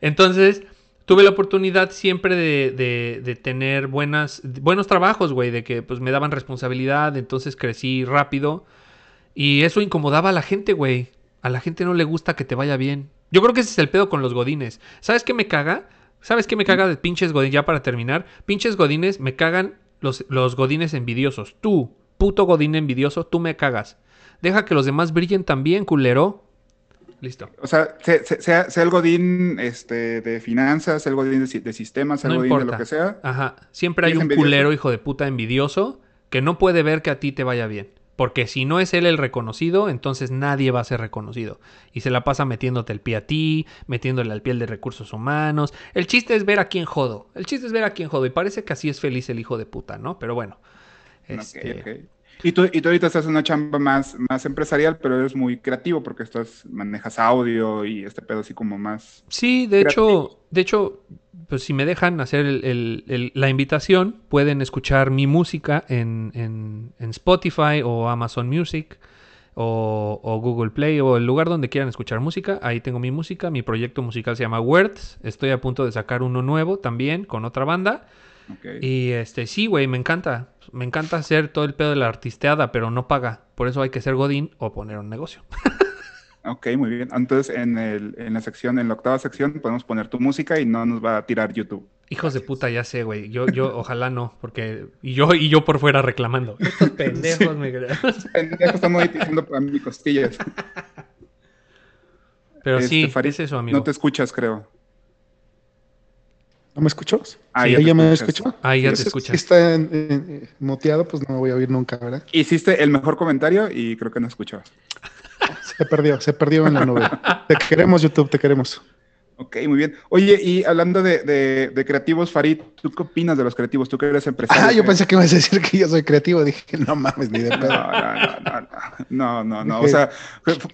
Speaker 5: Entonces, tuve la oportunidad siempre de, de- de tener buenas, buenos trabajos, güey, de que pues me daban responsabilidad, entonces crecí rápido. Y eso incomodaba a la gente, güey. A la gente no le gusta que te vaya bien. Yo creo que ese es el pedo con los godines. ¿Sabes qué me caga? ¿Sabes qué me caga de pinches godines? Ya para terminar. Pinches godines me cagan los, los godines envidiosos. Tú, puto godín envidioso, tú me cagas. Deja que los demás brillen también, culero. Listo.
Speaker 4: O sea, sea, sea, sea el godín este, de finanzas, sea el godín de, de sistemas, sea el
Speaker 5: No
Speaker 4: godín de lo que sea.
Speaker 5: Ajá. Siempre hay
Speaker 4: ¿Es
Speaker 5: un
Speaker 4: envidioso?
Speaker 5: culero hijo de puta envidioso que no puede ver que a ti te vaya bien. Porque si no es él el reconocido, entonces nadie va a ser reconocido. Y se la pasa metiéndote el pie a ti, metiéndole al piel de recursos humanos. El chiste es ver a quién jodo. El chiste es ver a quién jodo. Y parece que así es feliz el hijo de puta, ¿no? Pero bueno. Este.
Speaker 4: Y tú, y tú ahorita estás en una chamba más, más empresarial, pero eres muy creativo porque estás, manejas audio y este pedo así como más.
Speaker 5: Sí, de
Speaker 4: creativo.
Speaker 5: hecho, de hecho, pues si me dejan hacer el- el- el- la invitación, pueden escuchar mi música en, en- en Spotify o Amazon Music o, o Google Play o el lugar donde quieran escuchar música. Ahí tengo mi música. Mi proyecto musical se llama Words. Estoy a punto de sacar uno nuevo también con otra banda. Y este, sí, güey, me encanta. Me encanta hacer todo el pedo de la artisteada, pero no paga. Por eso hay que ser Godín o poner un negocio.
Speaker 4: Ok, muy bien. Entonces, en, el, en la sección, en la octava sección, podemos poner tu música y no nos va a tirar YouTube.
Speaker 5: Hijos de puta, ya sé, güey. Yo, yo, ojalá no, porque. Y yo, y yo por fuera reclamando. Estos pendejos me
Speaker 4: Pendejo, está monetizando para mis costillas.
Speaker 5: Pero
Speaker 4: Este,
Speaker 5: sí,
Speaker 4: Farid,
Speaker 5: es eso, amigo.
Speaker 4: No te escuchas, creo.
Speaker 2: ¿No me escuchas?
Speaker 4: Ah,
Speaker 2: ¿Sí,
Speaker 4: ya
Speaker 2: ¿Ya me escuchó?
Speaker 5: Ahí ya te
Speaker 2: Si
Speaker 5: escuchas.
Speaker 2: está en- en- en- muteado, pues no me voy a oír nunca, ¿verdad?
Speaker 4: Hiciste el mejor comentario y creo que no escuchabas.
Speaker 2: Se perdió, se perdió en la nube. Te queremos, YouTube, te queremos.
Speaker 4: Ok, muy bien. Oye, y hablando de, de- de creativos, Farid, ¿tú qué opinas de los creativos? Tú que eres empresario.
Speaker 2: Ah, yo pensé que ibas a decir que yo soy creativo. Dije, no mames, ni de
Speaker 4: No,
Speaker 2: pedo.
Speaker 4: no, no, no, no, no, no. O sea,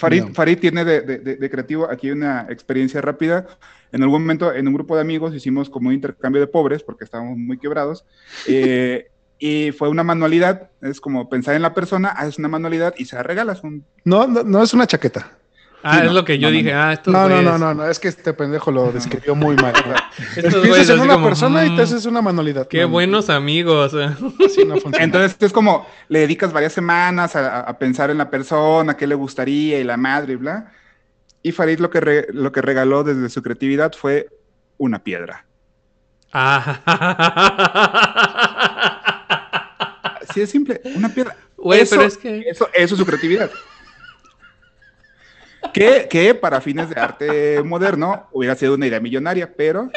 Speaker 4: Farid,
Speaker 2: no.
Speaker 4: Farid tiene de, de- de- de creativo aquí una experiencia rápida. En algún momento, en un grupo de amigos, hicimos como un intercambio de pobres porque estábamos muy quebrados. eh, y fue una manualidad. Es como pensar en la persona, haces una manualidad y se la regalas. Un...
Speaker 2: No, no, no es una chaqueta.
Speaker 5: Ah,
Speaker 4: Sí,
Speaker 5: es
Speaker 4: no,
Speaker 5: lo que yo
Speaker 4: no,
Speaker 5: dije.
Speaker 4: no.
Speaker 5: Ah, estos
Speaker 2: No, no, no, no, no, es que este pendejo lo describió muy mal.
Speaker 5: Estos
Speaker 2: Piensas en una
Speaker 5: como,
Speaker 2: persona y
Speaker 5: mm,
Speaker 2: te haces una manualidad.
Speaker 5: Qué
Speaker 2: No, no,
Speaker 5: buenos amigos.
Speaker 2: Así no funciona.
Speaker 4: Entonces es como, le dedicas varias semanas a, a- a pensar en la persona, qué le gustaría y la madre y bla. Y Farid lo que, re- lo que regaló desde su creatividad fue una piedra.
Speaker 5: Ah.
Speaker 4: Así de simple, una piedra.
Speaker 5: Güey,
Speaker 4: Eso-
Speaker 5: pero es que.
Speaker 4: Eso, eso es su creatividad. Que, que para fines de arte moderno hubiera sido una idea millonaria, pero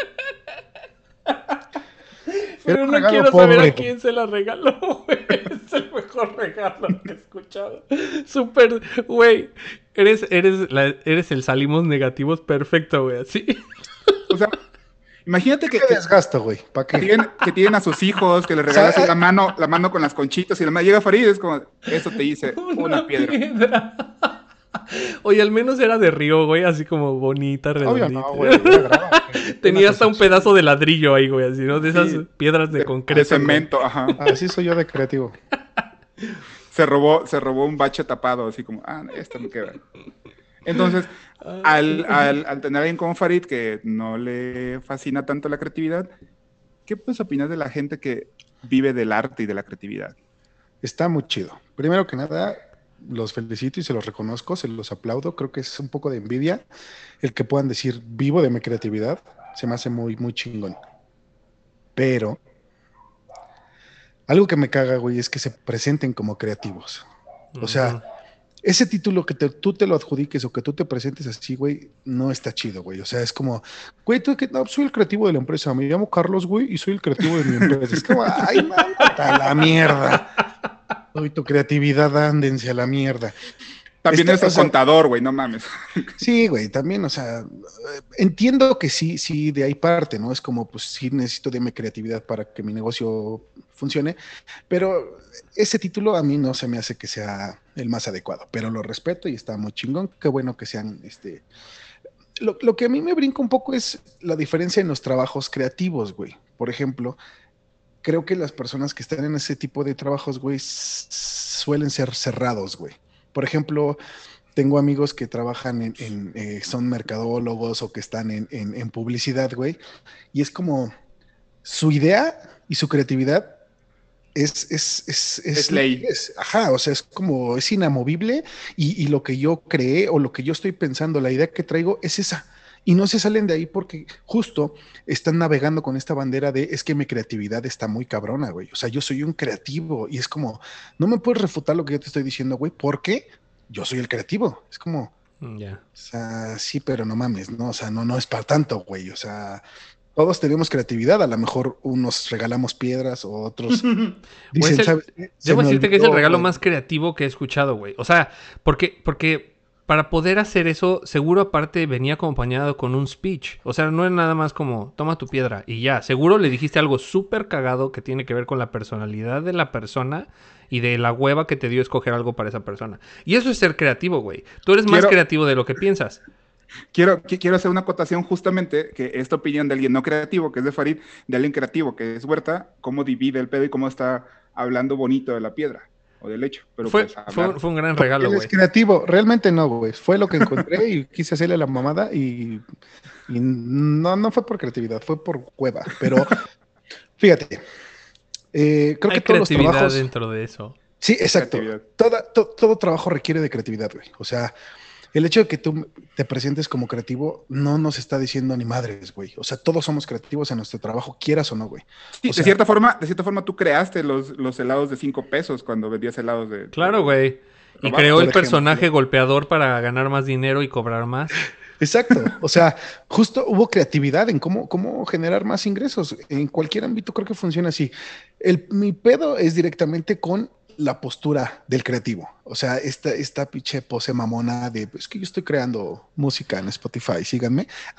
Speaker 5: Pero no quiero saber a quién se la regaló, güey. Es el mejor regalo que he escuchado. Súper, güey. Eres, eres, la- eres el salimos negativos perfecto, güey. Así.
Speaker 4: o sea, imagínate que,
Speaker 2: ¿Qué
Speaker 4: que
Speaker 2: desgasto, güey? ¿Para
Speaker 4: que
Speaker 2: qué?
Speaker 4: tienen, que tienen a sus hijos, que les regalas la mano, la mano con las conchitas y la mano llega Farid, es como, eso te hice una, piedra.
Speaker 5: Oye, al menos era de río, güey, así como bonita, redondita.
Speaker 2: Obvio no, güey. grava.
Speaker 5: Tenía hasta un pedazo de ladrillo ahí, güey, así, ¿no? De esas
Speaker 4: Sí.
Speaker 5: piedras de,
Speaker 4: De,
Speaker 5: concreto.
Speaker 4: de cemento, ajá.
Speaker 2: Así soy yo de creativo.
Speaker 4: Se robó, se robó un bache tapado, así como, ah, esta me queda. Entonces, al, al, al tener a alguien como Farid que no le fascina tanto la creatividad, ¿qué puedes opinar de la gente que vive del arte y de la creatividad?
Speaker 2: Está muy chido. Primero que nada, los felicito y se los reconozco, se los aplaudo. Creo que es un poco de envidia el que puedan decir vivo de mi creatividad. Se me hace muy, muy chingón. Pero algo que me caga, güey, es que se presenten como creativos. O sea, ese título que te- tú te lo adjudiques o que tú te presentes así, güey, no está chido, güey. O sea, es como, güey, tú que no, soy el creativo de la empresa, me llamo Carlos, güey, y soy el creativo de mi empresa. Es como, ay, a la mierda. Hoy tu creatividad, ándense a la mierda.
Speaker 4: También
Speaker 2: Este,
Speaker 4: el contador, güey, no mames.
Speaker 2: Sí, güey, también, o sea, entiendo que sí, sí, de ahí parte, ¿no? Es como, pues sí necesito de mi creatividad para que mi negocio funcione, pero ese título a mí no se me hace que sea el más adecuado, pero lo respeto y está muy chingón, qué bueno que sean, este... Lo, lo que a mí me brinca un poco es la diferencia en los trabajos creativos, güey. Por ejemplo, creo que las personas que están en ese tipo de trabajos, güey, suelen ser cerrados, güey. Por ejemplo, tengo amigos que trabajan en, en, eh, son mercadólogos o que están en, en- en publicidad, güey, y es como su idea y su creatividad es, es, es,
Speaker 4: Es ley.
Speaker 2: Ajá, o sea, es como, es inamovible y, y lo que yo creé o lo que yo estoy pensando, la idea que traigo es esa. Y no se salen de ahí porque justo están navegando con esta bandera de es que mi creatividad está muy cabrona, güey. O sea, yo soy un creativo y es como, no me puedes refutar lo que yo te estoy diciendo, güey, porque yo soy el creativo. Es como,
Speaker 5: Mm, Ya.
Speaker 2: o sea, sí, pero no mames, ¿no? O sea, no, no es para tanto, güey. O sea, todos tenemos creatividad. A lo mejor unos regalamos piedras o otros dicen,
Speaker 5: Pues el-
Speaker 2: ¿sabes
Speaker 5: Debo decirte que es el regalo
Speaker 2: güey.
Speaker 5: más creativo que he escuchado, güey. O sea, porque, porque para poder hacer eso, seguro aparte venía acompañado con un speech. O sea, no es nada más como, toma tu piedra y ya. Seguro le dijiste algo súper cagado que tiene que ver con la personalidad de la persona y de la hueva que te dio escoger algo para esa persona. Y eso es ser creativo, güey. Tú eres más creativo de lo que piensas.
Speaker 4: Quiero, qui- quiero hacer una acotación justamente que esta opinión de alguien no creativo, que es de Farid, de alguien creativo, que es Huerta, cómo divide el pedo y cómo está hablando bonito de la piedra o del hecho. Pero
Speaker 5: Fue,
Speaker 4: pues,
Speaker 5: fue, un gran regalo, güey.
Speaker 2: es creativo. Realmente no, güey. Fue lo que encontré y quise hacerle la mamada y, y no, no fue por creatividad, fue por cueva. Pero fíjate, eh, creo
Speaker 5: Hay
Speaker 2: que todos los
Speaker 5: creatividad
Speaker 2: trabajos...
Speaker 5: dentro de eso.
Speaker 2: Sí, exacto. Toda- to- todo trabajo requiere de creatividad, güey. O sea, el hecho de que tú te presentes como creativo no nos está diciendo ni madres, güey. O sea, todos somos creativos en nuestro trabajo, quieras o no, güey.
Speaker 4: Sí,
Speaker 2: o sea-
Speaker 4: de cierta forma, de cierta forma tú creaste los, los helados de cinco pesos cuando vendías helados de.
Speaker 5: Claro, güey. Y creó el
Speaker 2: ejemplo.
Speaker 5: personaje golpeador para ganar más dinero y cobrar más.
Speaker 2: Exacto. O sea, justo hubo creatividad en cómo, cómo generar más ingresos. En cualquier ámbito creo que funciona así. El, mi pedo es directamente con la postura del creativo. O sea, esta, esta pinche pose mamona de, es que yo estoy creando música en Spotify, síganme.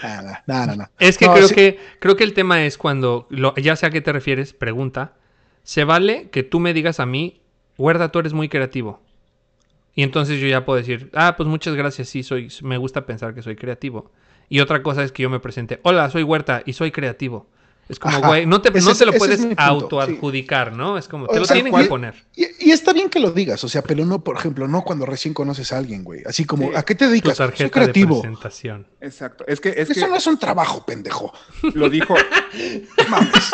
Speaker 2: Ah, no, no, no.
Speaker 5: Es que
Speaker 2: No,
Speaker 5: creo
Speaker 2: sí-
Speaker 5: que creo que el tema es cuando, lo- ya sé a qué te refieres, pregunta, ¿se vale que tú me digas a mí, Huerta, tú eres muy creativo? Y entonces yo ya puedo decir, ah, pues muchas gracias, sí, soy, me gusta pensar que soy creativo. Y otra cosa es que yo me presente, hola, soy Huerta y soy creativo. Es como, güey, no te, no te lo puedes autoadjudicar, ¿no? Es como, te
Speaker 2: O
Speaker 5: lo
Speaker 2: sea,
Speaker 5: tienen
Speaker 2: ¿cuál-
Speaker 5: que poner.
Speaker 2: Y, y está bien que lo digas, o sea, pero no, por ejemplo, no cuando recién conoces a alguien, güey. Así como,
Speaker 4: Sí.
Speaker 2: ¿a qué te
Speaker 5: Tu
Speaker 2: dedicas? Soy
Speaker 5: tarjeta de
Speaker 2: creativo.
Speaker 5: presentación.
Speaker 4: Exacto. Es que, es
Speaker 2: Eso
Speaker 4: que
Speaker 2: no es un trabajo, pendejo.
Speaker 4: lo dijo.
Speaker 2: Mames.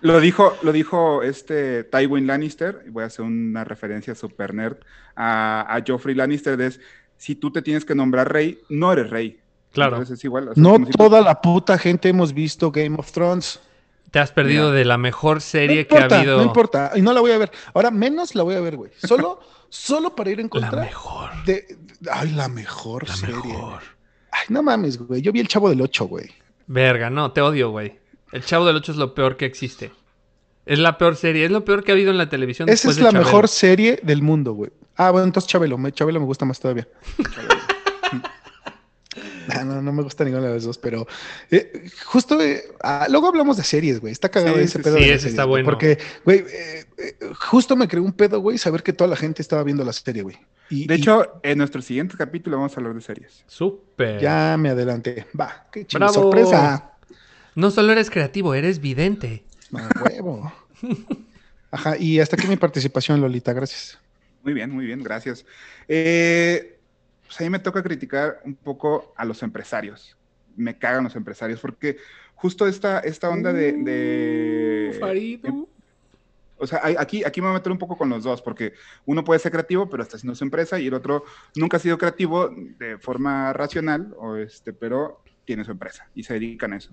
Speaker 4: Lo dijo, lo dijo este Tywin Lannister, y voy a hacer una referencia super nerd a, a Joffrey Lannister, es si tú te tienes que nombrar rey, no eres rey.
Speaker 5: Claro.
Speaker 4: Entonces es igual. o sea,
Speaker 2: No
Speaker 4: si-
Speaker 2: toda la puta gente hemos visto Game of Thrones.
Speaker 5: Te has perdido
Speaker 4: Mira.
Speaker 5: de la mejor
Speaker 2: No
Speaker 5: serie que ha habido.
Speaker 2: no importa. Y no la voy a ver. Ahora menos la voy a ver, güey. Solo, solo para ir en
Speaker 5: La
Speaker 2: contra
Speaker 5: mejor.
Speaker 2: de, de- Ay, la mejor
Speaker 5: La
Speaker 2: serie.
Speaker 5: mejor.
Speaker 2: Ay, no mames, güey. Yo vi el Chavo del 8, güey.
Speaker 5: Verga, no, te odio, güey. El Chavo del 8 es lo peor que existe. Es la peor serie, es lo peor que ha habido en la televisión.
Speaker 2: Esa es
Speaker 5: de
Speaker 2: la
Speaker 5: Chabelo.
Speaker 2: mejor serie del mundo, güey. Ah, bueno, entonces Chabelo. Me, Chabelo me gusta más todavía. Ah, no, no me gusta ninguna de las dos, pero eh, justo eh, ah, luego hablamos de series, güey. Está cagado
Speaker 4: Sí,
Speaker 2: ese pedo.
Speaker 5: sí,
Speaker 2: de
Speaker 5: ese
Speaker 2: series,
Speaker 5: está bueno.
Speaker 2: Porque, güey, eh, justo me creó un pedo, güey, saber que toda la gente estaba viendo la serie, güey. Y-
Speaker 4: De
Speaker 2: y
Speaker 4: hecho, en nuestro siguiente capítulo vamos a hablar de series.
Speaker 5: Súper.
Speaker 2: ya me adelanté. Va, qué chido. Sorpresa.
Speaker 5: No solo eres creativo, eres vidente.
Speaker 2: A huevo. Ajá, y hasta aquí mi participación, Lolita, gracias.
Speaker 4: Muy bien, muy bien, gracias. Eh, pues a mí me toca criticar un poco a los empresarios. Me cagan los empresarios porque justo esta, esta onda de... de-
Speaker 5: Uh, Farido.
Speaker 4: o sea, aquí, aquí me voy a meter un poco con los dos, porque uno puede ser creativo, pero está haciendo su empresa, y el otro nunca ha sido creativo de forma racional, o este, pero tiene su empresa y se dedican a eso.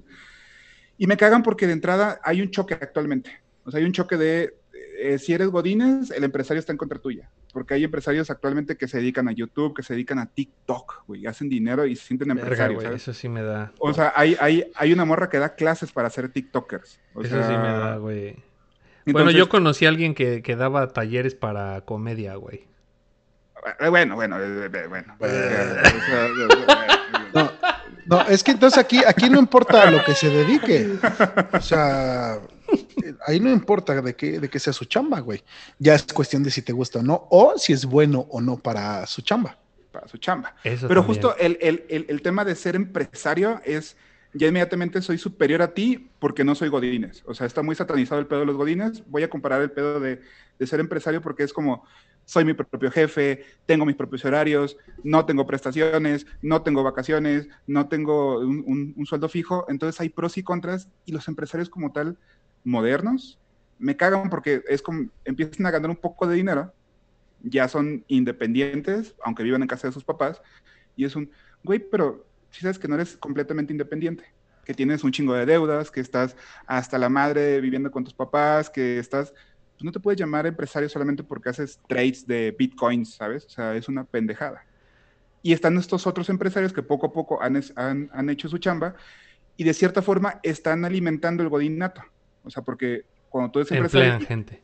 Speaker 4: Y me cagan porque de entrada hay un choque actualmente. O sea, hay un choque de, eh, si eres Godínez, el empresario está en contra tuya. Porque hay empresarios actualmente que se dedican a YouTube, que se dedican a TikTok, güey, hacen dinero y se sienten
Speaker 5: Verga,
Speaker 4: empresarios,
Speaker 5: güey,
Speaker 4: ¿sabes?
Speaker 5: eso sí me da.
Speaker 4: O sea, hay, hay, hay una morra que da clases para ser TikTokers. O
Speaker 5: eso
Speaker 4: sea,
Speaker 5: sí me da, güey. bueno, yo conocí a alguien que, que daba talleres para comedia, güey.
Speaker 4: Eh, Bueno, bueno, bueno.
Speaker 2: No, no, es que entonces aquí, aquí no importa a lo que se dedique. O sea, ahí no importa de qué, de qué sea su chamba, güey. Ya es cuestión de si te gusta o no, o si es bueno o no para su chamba.
Speaker 4: Para su chamba.
Speaker 5: Eso
Speaker 4: Pero
Speaker 5: también.
Speaker 4: justo el, el- el- el tema de ser empresario es, ya inmediatamente soy superior a ti porque no soy godines. O sea, está muy satanizado el pedo de los godines. Voy a comparar el pedo de, de ser empresario porque es como, soy mi propio jefe, tengo mis propios horarios, no tengo prestaciones, no tengo vacaciones, no tengo un, un- un sueldo fijo. Entonces hay pros y contras y los empresarios como tal, modernos, me cagan porque es como, empiezan a ganar un poco de dinero, ya son independientes, aunque vivan en casa de sus papás, y es un, güey, pero si sabes que no eres completamente independiente, que tienes un chingo de deudas, que estás hasta la madre viviendo con tus papás, que estás, pues no te puedes llamar empresario solamente porque haces trades de bitcoins, ¿sabes? O sea, es una pendejada. Y están estos otros empresarios que poco a poco han, han, han hecho su chamba y de cierta forma están alimentando el godinato. O sea, porque cuando tú eres empresario
Speaker 5: Emplean gente.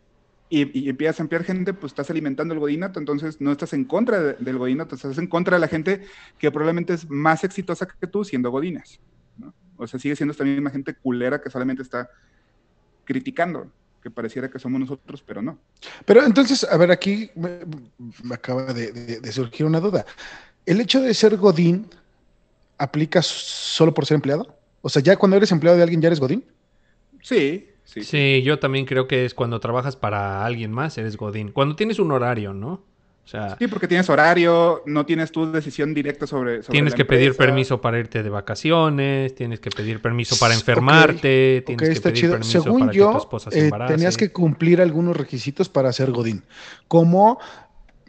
Speaker 4: y, y empiezas a emplear gente, pues estás alimentando el godinato, entonces no estás en contra de- del godinato, estás en contra de la gente que probablemente es más exitosa que tú siendo godines. ¿no? O sea, sigue siendo esta misma gente culera que solamente está criticando, que pareciera que somos nosotros, pero no.
Speaker 2: Pero entonces, a ver, aquí me, me acaba de, de- de surgir una duda. ¿El hecho de ser Godín aplica solo por ser empleado? O sea, ya cuando eres empleado de alguien ya eres Godín.
Speaker 4: Sí, sí.
Speaker 5: Sí, yo también creo que es cuando trabajas para alguien más, eres Godín. Cuando tienes un horario, ¿no? O sea,
Speaker 4: Sí, porque tienes horario, no tienes tu decisión directa sobre. sobre
Speaker 5: tienes
Speaker 4: la
Speaker 5: que pedir permiso para irte de vacaciones, tienes que pedir permiso para enfermarte, tienes que pedir
Speaker 2: chido.
Speaker 5: permiso
Speaker 2: Según
Speaker 5: para que tu
Speaker 2: yo,
Speaker 5: esposa se
Speaker 2: eh, tenías que cumplir algunos requisitos para ser Godín. Como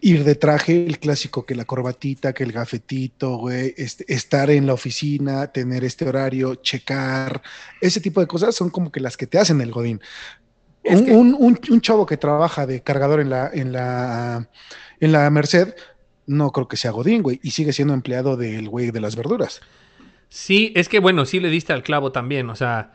Speaker 2: ir de traje, el clásico, que la corbatita, que el gafetito, güey, este, estar en la oficina, tener este horario, checar, ese tipo de cosas son como que las que te hacen el Godín.
Speaker 4: Es
Speaker 2: un,
Speaker 4: que-
Speaker 2: un- un- un chavo que trabaja de cargador en la, en la, en la Merced, no creo que sea Godín, güey, y sigue siendo empleado del güey de las verduras.
Speaker 5: Sí, es que bueno, sí le diste al clavo también, o sea,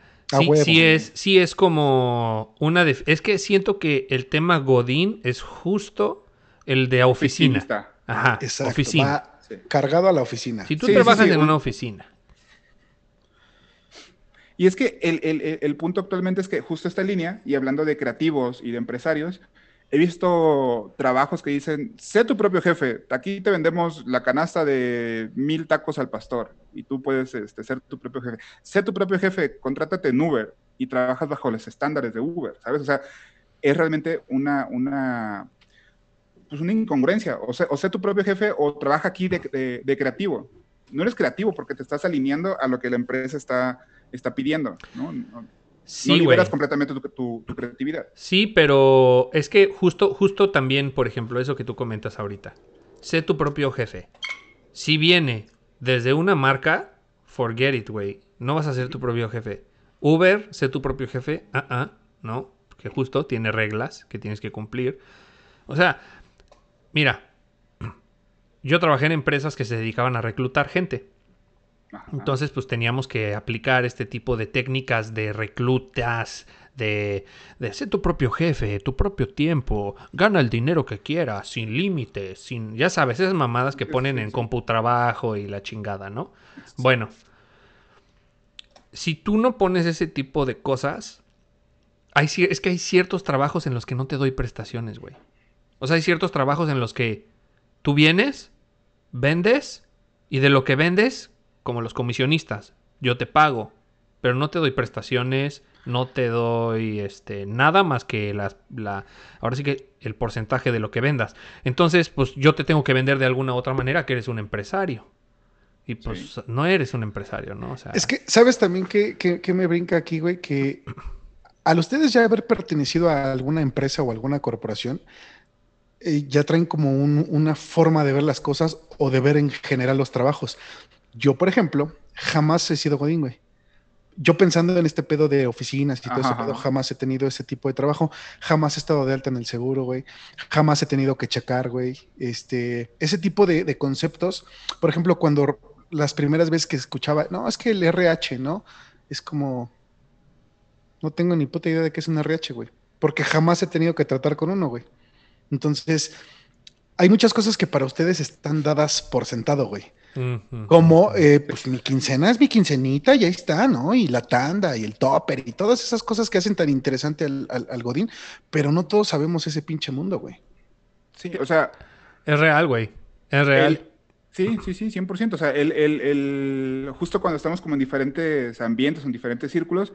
Speaker 5: sí es, sí es como una de, es que siento que el tema Godín es justo el de oficina.
Speaker 4: Oficinista.
Speaker 5: Ajá,
Speaker 2: Exacto,
Speaker 5: oficina.
Speaker 2: va
Speaker 4: Sí.
Speaker 2: cargado a la oficina.
Speaker 5: Si tú
Speaker 4: Sí,
Speaker 5: trabajas
Speaker 4: sí,
Speaker 5: en
Speaker 4: un-
Speaker 5: una oficina,
Speaker 4: Y es que el, el- el- el punto actualmente es que justo esta línea, y hablando de creativos y de empresarios, he visto trabajos que dicen, sé tu propio jefe, aquí te vendemos la canasta de mil tacos al pastor y tú puedes este, ser tu propio jefe. Sé tu propio jefe, contrátate en Uber y trabajas bajo los estándares de Uber, ¿sabes? O sea, es realmente una, una, pues una incongruencia. O sé, o sé tu propio jefe o trabaja aquí de, de- de creativo. No eres creativo porque te estás alineando a lo que la empresa está, está pidiendo, ¿no? No,
Speaker 5: sí,
Speaker 4: liberas completamente tu, tu- tu creatividad.
Speaker 5: Sí, pero es que justo, justo también, por ejemplo, eso que tú comentas ahorita. Sé tu propio jefe. Si viene desde una marca, forget it, güey. No vas a ser tu propio jefe. Uber, sé tu propio jefe. Ah, ah, no. Que justo tiene reglas que tienes que cumplir. O sea, mira, yo trabajé en empresas que se dedicaban a reclutar gente.
Speaker 4: Ajá.
Speaker 5: Entonces, pues teníamos que aplicar este tipo de técnicas de reclutas, de, de ser tu propio jefe, tu propio tiempo, gana el dinero que quieras, sin límites, sin, ya sabes, esas mamadas que ponen en
Speaker 4: sí.
Speaker 5: computrabajo y la chingada, ¿no? Bueno, si tú no pones ese tipo de cosas, hay, es que hay ciertos trabajos en los que no te doy prestaciones, güey. O sea, hay ciertos trabajos en los que tú vienes, vendes y de lo que vendes, como los comisionistas, yo te pago, pero no te doy prestaciones, no te doy este nada más que las- la ahora sí que el porcentaje de lo que vendas. Entonces, pues yo te tengo que vender de alguna otra manera que eres un empresario. Y pues
Speaker 4: Sí.
Speaker 5: no eres un empresario, ¿no? O sea,
Speaker 2: Es que, ¿sabes también qué- qué me brinca aquí, güey? Que al ustedes ya haber pertenecido a alguna empresa o alguna corporación, eh, ya traen como un- una forma de ver las cosas o de ver en general los trabajos. Yo, por ejemplo, jamás he sido Godín, güey. Yo pensando en este pedo de oficinas y todo ese pedo,
Speaker 4: ajá.
Speaker 2: jamás he tenido ese tipo de trabajo, jamás he estado de alta en el seguro, güey, jamás he tenido que checar, güey, este, ese tipo de, de conceptos, por ejemplo, cuando las primeras veces que escuchaba, no, es que el RH, ¿no? Es como, no tengo ni puta idea de qué es un RH, güey, porque jamás he tenido que tratar con uno, güey. Entonces, hay muchas cosas que para ustedes están dadas por sentado, güey. Como, eh, pues mi quincena es mi quincenita y ahí está, ¿no? Y la tanda y el topper y todas esas cosas que hacen tan interesante al, al- al Godín, pero no todos sabemos ese pinche mundo, güey.
Speaker 4: Sí, o sea,
Speaker 5: Es real, güey. Es real.
Speaker 4: el- sí, sí, sí, 100%. O sea, el, el- el- justo cuando estamos como en diferentes ambientes, en diferentes círculos,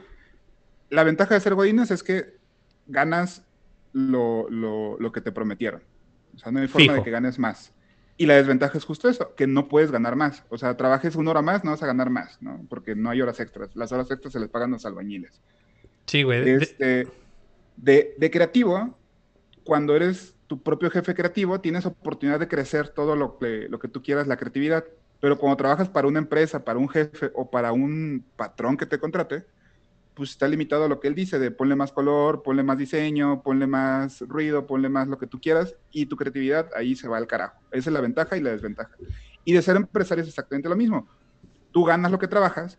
Speaker 4: la ventaja de ser godines es que ganas lo, lo- lo que te prometieron. O sea, no hay forma
Speaker 5: Fijo.
Speaker 4: de que ganes más. Y la desventaja es justo eso, que no puedes ganar más. O sea, trabajes una hora más, no vas a ganar más, ¿no? Porque no hay horas extras. Las horas extras se les pagan los albañiles.
Speaker 5: Sí, güey.
Speaker 4: Este, de, de creativo, cuando eres tu propio jefe creativo, tienes oportunidad de crecer todo lo que, lo que tú quieras, la creatividad. Pero cuando trabajas para una empresa, para un jefe o para un patrón que te contrate, pues está limitado a lo que él dice, de ponle más color, ponle más diseño, ponle más ruido, ponle más lo que tú quieras, y tu creatividad ahí se va al carajo. Esa es la ventaja y la desventaja. Y de ser empresario es exactamente lo mismo. Tú ganas lo que trabajas,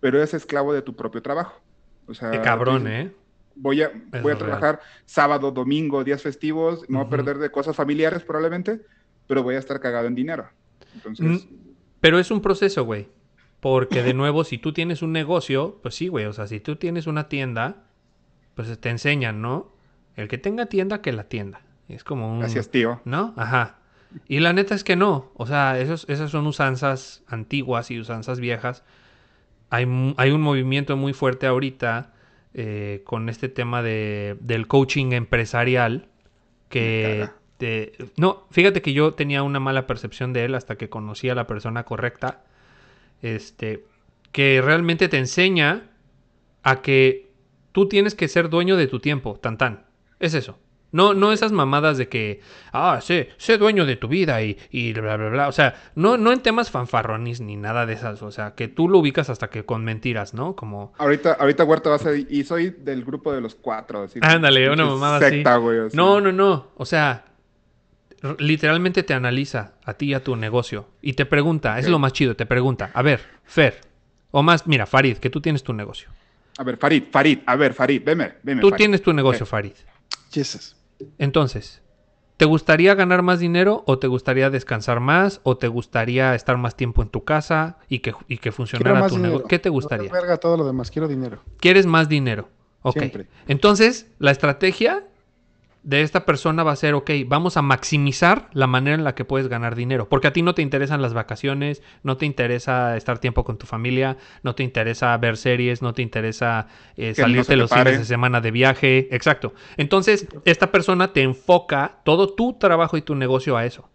Speaker 4: pero eres esclavo de tu propio trabajo. O sea,
Speaker 5: Qué cabrón,
Speaker 4: dices,
Speaker 5: ¿eh?
Speaker 4: voy a,
Speaker 5: Es
Speaker 4: voy a
Speaker 5: real.
Speaker 4: trabajar sábado, domingo, días festivos, voy a
Speaker 5: Ujú.
Speaker 4: perder de cosas familiares probablemente, pero voy a estar cagado en dinero. Entonces,
Speaker 5: Mm, Pero es un proceso, güey. Porque de nuevo, si tú tienes un negocio, pues sí, güey. O sea, si tú tienes una tienda, pues te enseñan, ¿no? El que tenga tienda, que la tienda. Es como un...
Speaker 4: gracias tío.
Speaker 5: ¿No? Ajá. Y la neta es que no. O sea, esos, esas son usanzas antiguas y usanzas viejas. Hay, hay un movimiento muy fuerte ahorita eh, con este tema de, del coaching empresarial. Que. te- no, fíjate que yo tenía una mala percepción de él hasta que conocí a la persona correcta. Este. Que realmente te enseña a que tú tienes que ser dueño de tu tiempo, tan tan. Es eso. No, no esas mamadas de que, ah, sé, sé dueño de tu vida y, y bla, bla, bla. O sea, no, no en temas fanfarronis ni nada de esas. O sea, que tú lo ubicas hasta que con mentiras, ¿no? Como,
Speaker 4: Ahorita, ahorita Huerta va a ser, y soy del grupo de los cuatro. Así,
Speaker 5: Ándale, una mamada así.
Speaker 4: secta, güey, así.
Speaker 5: no, no, no. O sea, literalmente te analiza a ti y a tu negocio y te pregunta, es lo más chido, te pregunta, a ver, Fer, o más, mira, Farid, que tú tienes tu negocio.
Speaker 4: A ver, Farid, Farid, a ver, Farid, veme, veme.
Speaker 5: Tú
Speaker 4: Farid.
Speaker 5: tienes tu negocio. Farid.
Speaker 2: Jesus.
Speaker 5: Entonces, ¿te gustaría ganar más dinero o te gustaría descansar más o te gustaría estar más tiempo en tu casa y que, y que funcionara
Speaker 2: más
Speaker 5: tu negocio? ¿Qué te
Speaker 2: No
Speaker 5: gustaría?
Speaker 2: verga todo lo demás, quiero dinero.
Speaker 5: ¿Quieres más dinero? Ok.
Speaker 2: Siempre.
Speaker 5: Entonces, la estrategia de esta persona va a ser, ok, vamos a maximizar la manera en la que puedes ganar dinero. Porque a ti no te interesan las vacaciones, no te interesa estar tiempo con tu familia, no te interesa ver series, no te interesa eh, salirte
Speaker 4: te
Speaker 5: los fines de semana de viaje. Exacto. Entonces, esta persona te enfoca todo tu trabajo y tu negocio a eso.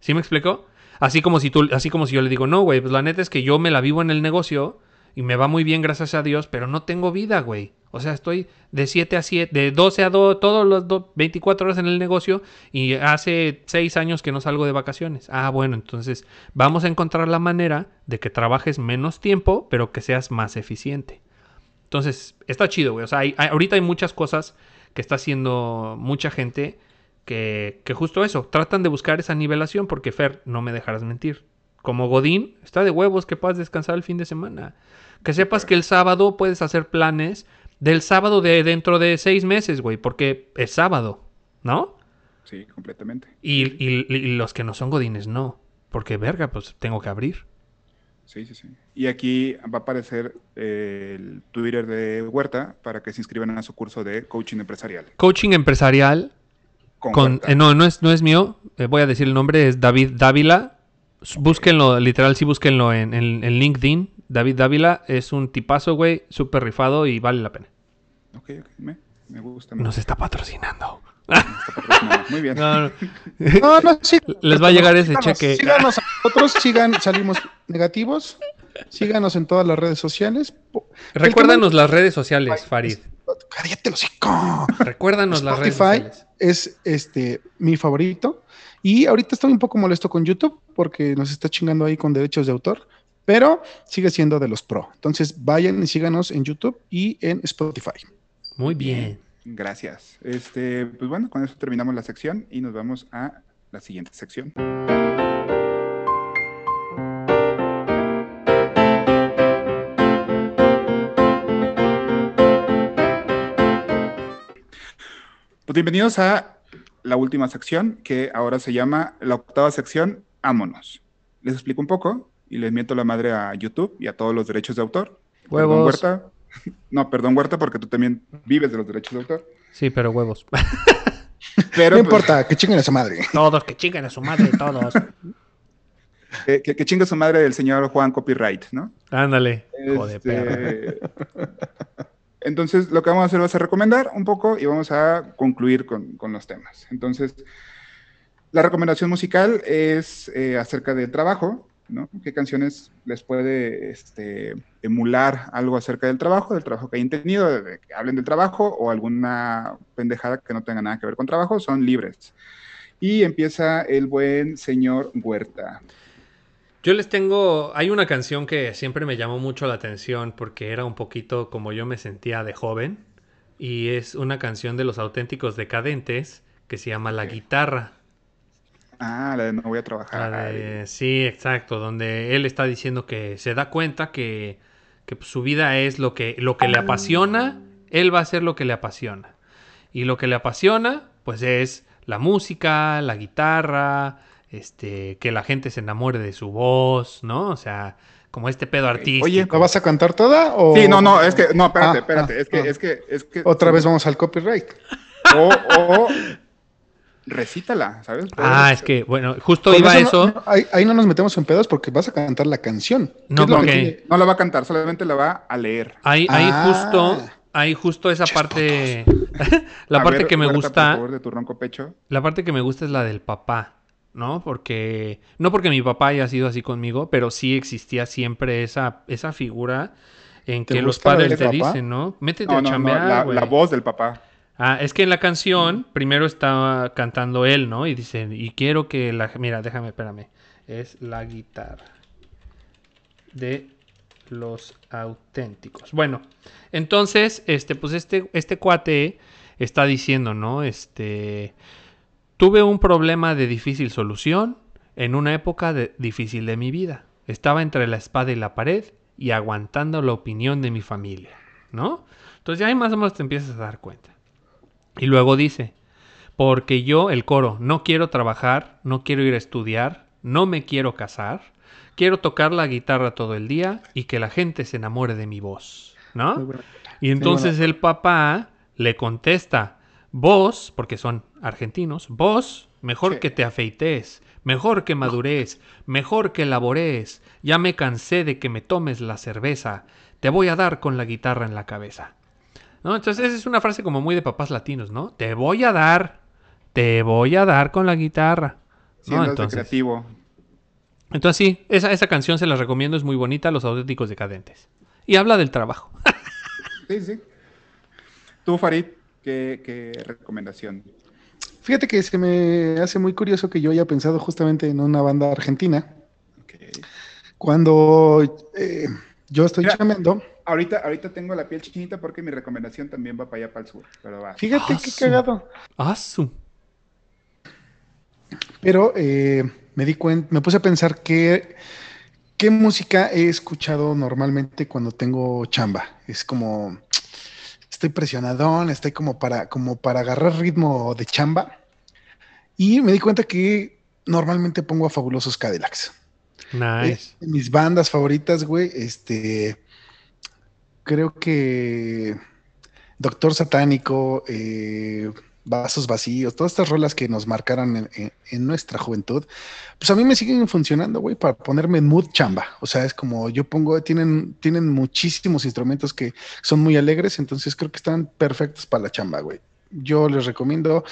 Speaker 5: ¿Sí me explico? Así como si tú, así como si yo le digo, no, güey, pues la neta es que yo me la vivo en el negocio y me va muy bien, gracias a Dios, pero no tengo vida, güey. O sea, estoy de 7 a 7, de 12 a 2, todos los do- 24 horas en el negocio y hace 6 años que no salgo de vacaciones. Ah, bueno, entonces vamos a encontrar la manera de que trabajes menos tiempo, pero que seas más eficiente. Entonces, está chido, güey. O sea, hay- hay- ahorita hay muchas cosas que está haciendo mucha gente que, que justo eso, tratan de buscar esa nivelación porque Fer, no me dejarás mentir. Como Godín, está de huevos que puedas descansar el fin de semana. Que sepas que el sábado puedes hacer planes del sábado de dentro de seis meses, güey, porque es sábado, ¿no?
Speaker 4: Sí, completamente.
Speaker 5: Y, y- y los que no son Godines, no. Porque, verga, pues tengo que abrir.
Speaker 4: Sí, sí, sí. Y aquí va a aparecer eh, el Twitter de Huerta para que se inscriban a su curso de coaching empresarial.
Speaker 5: Coaching empresarial
Speaker 4: Con,
Speaker 5: eh, no, no es, no es mío. eh, voy a decir el nombre, es David Dávila. Búsquenlo, literal, sí búsquenlo en, en- en LinkedIn. David Dávila es un tipazo, güey, súper rifado y vale la pena.
Speaker 4: Ok, ok, me, me gusta. me
Speaker 5: Nos está patrocinando.
Speaker 4: Muy bien.
Speaker 5: No, no.
Speaker 2: No, no, sí.
Speaker 5: Les va a llegar ese
Speaker 2: Síganos,
Speaker 5: cheque.
Speaker 2: Síganos a nosotros, sigan, salimos negativos. Síganos en todas las redes sociales.
Speaker 5: Recuérdanos las redes sociales, Farid.
Speaker 2: Cállate los hocico.
Speaker 5: Recuérdanos las redes
Speaker 2: Spotify
Speaker 5: sociales.
Speaker 2: es este mi favorito. Y ahorita estoy un poco molesto con YouTube porque nos está chingando ahí con derechos de autor, pero sigue siendo de los pro. Entonces vayan y síganos en YouTube y en Spotify.
Speaker 5: Muy bien.
Speaker 4: Gracias. Este, pues bueno, con eso terminamos la sección y nos vamos a la siguiente sección. Pues bienvenidos a la última sección, que ahora se llama la octava sección, Ámonos. Les explico un poco y les miento la madre a YouTube y a todos los derechos de autor. Perdón,
Speaker 5: Huevos.
Speaker 4: Huerta. No, perdón, Huerta, porque tú también vives de los derechos de autor.
Speaker 5: Sí, pero huevos.
Speaker 4: Pero
Speaker 2: no
Speaker 4: pues,
Speaker 2: importa, que chinguen a esa madre.
Speaker 5: todos, que chinguen a su madre, todos.
Speaker 4: que, que, que chingue su madre del señor Juan Copyright, ¿no?
Speaker 5: Ándale. Joder,
Speaker 4: Este,
Speaker 5: perro.
Speaker 4: Entonces, lo que vamos a hacer va a recomendar un poco y vamos a concluir con, los temas. Entonces, la recomendación musical es eh, acerca del trabajo, ¿no? ¿Qué canciones les puede este, emular algo acerca del trabajo, del trabajo que hayan tenido, de que hablen del trabajo o alguna pendejada que no tenga nada que ver con trabajo? Son libres. Y empieza el buen señor Huerta.
Speaker 5: Yo les tengo. Hay una canción que siempre me llamó mucho la atención porque era un poquito como yo me sentía de joven. Y es una canción de los auténticos decadentes que se llama La Guitarra.
Speaker 4: Ah, la de no voy a trabajar.
Speaker 5: La de- sí, exacto, donde él está diciendo que se da cuenta que, que, su vida es lo que, lo que le apasiona, él va a hacer lo que le apasiona. Y lo que le apasiona, pues es la música, la guitarra, este, que la gente se enamore de su voz, ¿no? O sea, como este pedo artístico.
Speaker 4: Oye,
Speaker 2: ¿La vas a cantar toda? O...
Speaker 4: Sí, no, no, es que, no, espérate,
Speaker 2: Ah,
Speaker 4: espérate,
Speaker 2: ah,
Speaker 4: es que,
Speaker 2: ah.
Speaker 4: es que, es que.
Speaker 2: Otra vez vamos al copyright.
Speaker 4: O, o recítala, ¿sabes?
Speaker 5: Ah, es que, bueno, justo
Speaker 2: Por
Speaker 5: iba
Speaker 2: no-
Speaker 5: eso.
Speaker 2: no, ahí, ahí no nos metemos en pedos porque vas a cantar la canción.
Speaker 5: No,
Speaker 2: ¿Qué es lo
Speaker 5: porque-
Speaker 2: que-
Speaker 4: No la va a cantar, solamente la va a leer.
Speaker 5: Ahí, ahí
Speaker 2: Ah.
Speaker 5: justo, ahí justo esa parte, la
Speaker 4: A
Speaker 5: parte
Speaker 4: ver,
Speaker 5: que me
Speaker 4: Huerta,
Speaker 5: gusta.
Speaker 4: Favor, de tu ronco pecho.
Speaker 5: La parte que me gusta es la del papá, ¿no? Porque, no porque mi papá haya sido así conmigo, pero sí existía siempre esa, esa figura en
Speaker 2: ¿Te
Speaker 5: que los padres te
Speaker 2: papá?
Speaker 5: dicen, ¿no? Métete
Speaker 4: No,
Speaker 5: a
Speaker 4: no, no,
Speaker 5: chambear,
Speaker 4: la, la voz del papá.
Speaker 5: Ah, es que en la canción primero estaba cantando él, ¿no? Y dice, y quiero que la... Mira, déjame, espérame. Es la guitarra de los auténticos. Bueno, entonces, este, pues este, este cuate está diciendo, ¿no? Este, tuve un problema de difícil solución en una época de- difícil de mi vida. Estaba entre la espada y la pared y aguantando la opinión de mi familia, ¿no? Entonces ya ahí más o menos te empiezas a dar cuenta. Y luego dice, porque yo, el coro, no quiero trabajar, no quiero ir a estudiar, no me quiero casar, quiero tocar la guitarra todo el día y que la gente se enamore de mi voz, ¿no? Y entonces el papá le contesta, vos, porque son argentinos, vos, mejor
Speaker 4: Sí.
Speaker 5: que te afeites, mejor que madures, mejor que labores, ya me cansé de que me tomes la cerveza, te voy a dar con la guitarra en la cabeza. ¿No? Entonces esa es una frase como muy de papás latinos, ¿no? Te voy a dar, te voy a dar con la guitarra.
Speaker 4: Si
Speaker 5: ¿no? Entonces,
Speaker 4: creativo.
Speaker 5: entonces sí, esa, esa canción se la recomiendo, es muy bonita, Los auténticos decadentes. Y habla del trabajo.
Speaker 4: Sí, sí. Tú, Farid, ¿qué, qué recomendación?
Speaker 2: Fíjate que se me hace muy curioso que yo haya pensado justamente en una banda argentina.
Speaker 4: Ok.
Speaker 2: Cuando eh, yo estoy
Speaker 4: Mira.
Speaker 2: chameando,
Speaker 4: Ahorita, ahorita tengo la piel chinita porque mi recomendación también va para allá, para el sur. Pero va.
Speaker 2: fíjate
Speaker 5: Ah,
Speaker 2: qué
Speaker 5: su-
Speaker 2: cagado.
Speaker 5: Ah, su.
Speaker 2: Pero eh, me di cuenta, me puse a pensar que qué música he escuchado normalmente cuando tengo chamba. Es como estoy presionadón, estoy como para, como para agarrar ritmo de chamba. Y me di cuenta que normalmente pongo a Fabulosos Cadillacs.
Speaker 5: Nice.
Speaker 2: Eh, mis bandas favoritas, güey, este, creo que Doctor Satánico, eh, Vasos Vacíos, todas estas rolas que nos marcaron en, en- en nuestra juventud, pues a mí me siguen funcionando, güey, para ponerme en mood chamba. O sea, es como yo pongo, tienen, tienen muchísimos instrumentos que son muy alegres, entonces creo que están perfectos para la chamba, güey. Yo les recomiendo,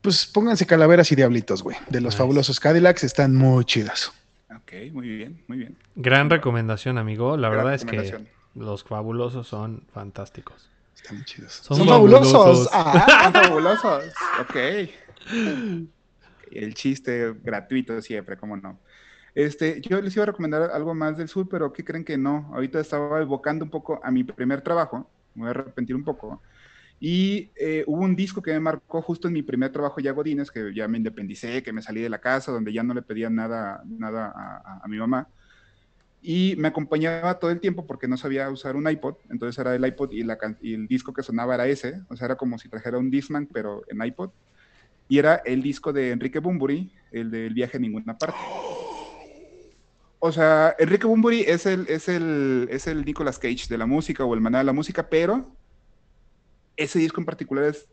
Speaker 2: pues pónganse calaveras y diablitos, güey. De los
Speaker 5: Nice.
Speaker 2: fabulosos Cadillacs están muy chidas.
Speaker 4: Ok, muy bien, muy bien.
Speaker 5: Gran recomendación, amigo. La
Speaker 4: Gran
Speaker 5: verdad es que los fabulosos son fantásticos.
Speaker 2: Están muy chidos.
Speaker 5: Son
Speaker 2: Son, fabulosos.
Speaker 5: fabulosos.
Speaker 2: Ah,
Speaker 4: Ah, fabulosos. Ok. El chiste gratuito siempre, cómo no. Este, yo les iba a recomendar algo más del sur, pero ¿qué creen que no? Ahorita estaba evocando un poco a mi primer trabajo, me voy a arrepentir un poco. Y eh, hubo un disco que me marcó justo en mi primer trabajo ya Godines, que ya me independicé, que me salí de la casa, donde ya no le pedía nada, nada a, a- a mi mamá. Y me acompañaba todo el tiempo porque no sabía usar un iPod, entonces era el iPod y, la, y el disco que sonaba era ese, o sea, era como si trajera un Discman, pero en iPod. Y era el disco de Enrique Bumburi, el del viaje a ninguna parte. O sea, Enrique Bumburi es el, es el, es el Nicolas Cage de la música o el maná de la música, pero ese disco en particular es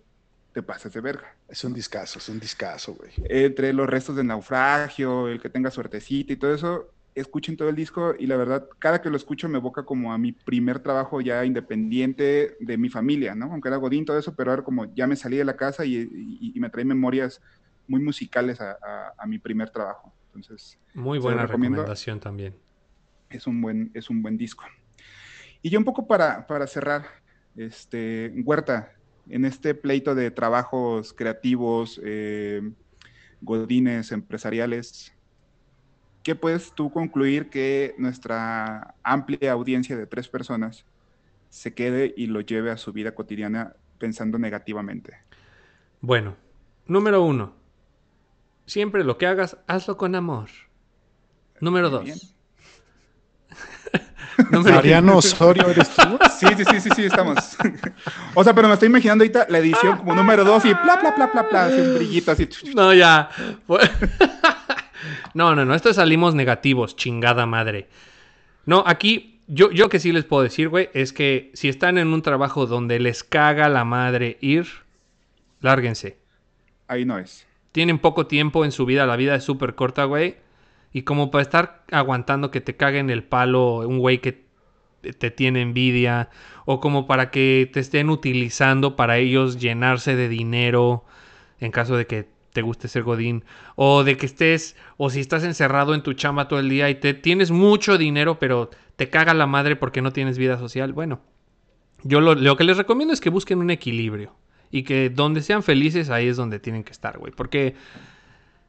Speaker 4: te pasas de verga.
Speaker 2: Es un discazo, es un discazo, güey.
Speaker 4: Entre los restos del naufragio, el que tenga suertecita y todo eso, escuchen todo el disco y la verdad, cada que lo escucho me evoca como a mi primer trabajo ya independiente de mi familia, ¿no? Aunque era Godín, todo eso, pero ahora como ya me salí de la casa y, y- y me trae memorias muy musicales a, a- a mi primer trabajo. Entonces,
Speaker 5: Muy buena recomendación también.
Speaker 4: es un buen, es un buen disco. Y yo un poco para, para cerrar, este, Huerta, en este pleito de trabajos creativos, eh, godines, empresariales, ¿qué puedes tú concluir que nuestra amplia audiencia de tres personas se quede y lo lleve a su vida cotidiana pensando negativamente?
Speaker 5: Bueno, número uno. Siempre lo que hagas, hazlo con amor. Número
Speaker 4: bien.
Speaker 5: dos. Número
Speaker 2: Mariano Osorio, ¿eres tú?
Speaker 4: Sí, sí, sí, sí, sí, estamos. o sea, pero me estoy imaginando ahorita la edición como número dos y bla, bla, bla, bla, bla, así un brillito así.
Speaker 5: No, ya. No, no, no. Esto salimos negativos, chingada madre. No, aquí, yo, yo que sí les puedo decir, güey, es que si están en un trabajo donde les caga la madre ir, lárguense.
Speaker 4: Ahí no es.
Speaker 5: Tienen poco tiempo en su vida, la vida es súper corta, güey. Y como para estar aguantando que te caguen el palo un güey que te tiene envidia, o como para que te estén utilizando para ellos llenarse de dinero, en caso de que te guste ser godín, o de que estés, o si estás encerrado en tu chamba todo el día y te tienes mucho dinero, pero te caga la madre porque no tienes vida social, bueno, yo lo, lo que les recomiendo es que busquen un equilibrio y que donde sean felices ahí es donde tienen que estar, güey, porque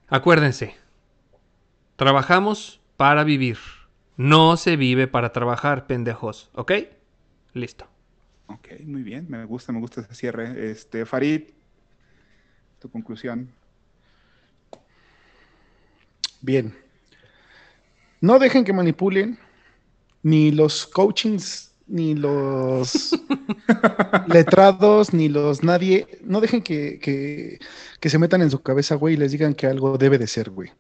Speaker 5: acuérdense, trabajamos para vivir, no se vive para trabajar, pendejos, ¿ok? Listo.
Speaker 4: Ok, muy bien, me gusta, me gusta ese cierre. Este, Farid, tu conclusión.
Speaker 2: Bien. No dejen que manipulen ni los coachings, ni los letrados, ni los nadie. No dejen que, que- que se metan en su cabeza, güey, y les digan que algo debe de ser, güey.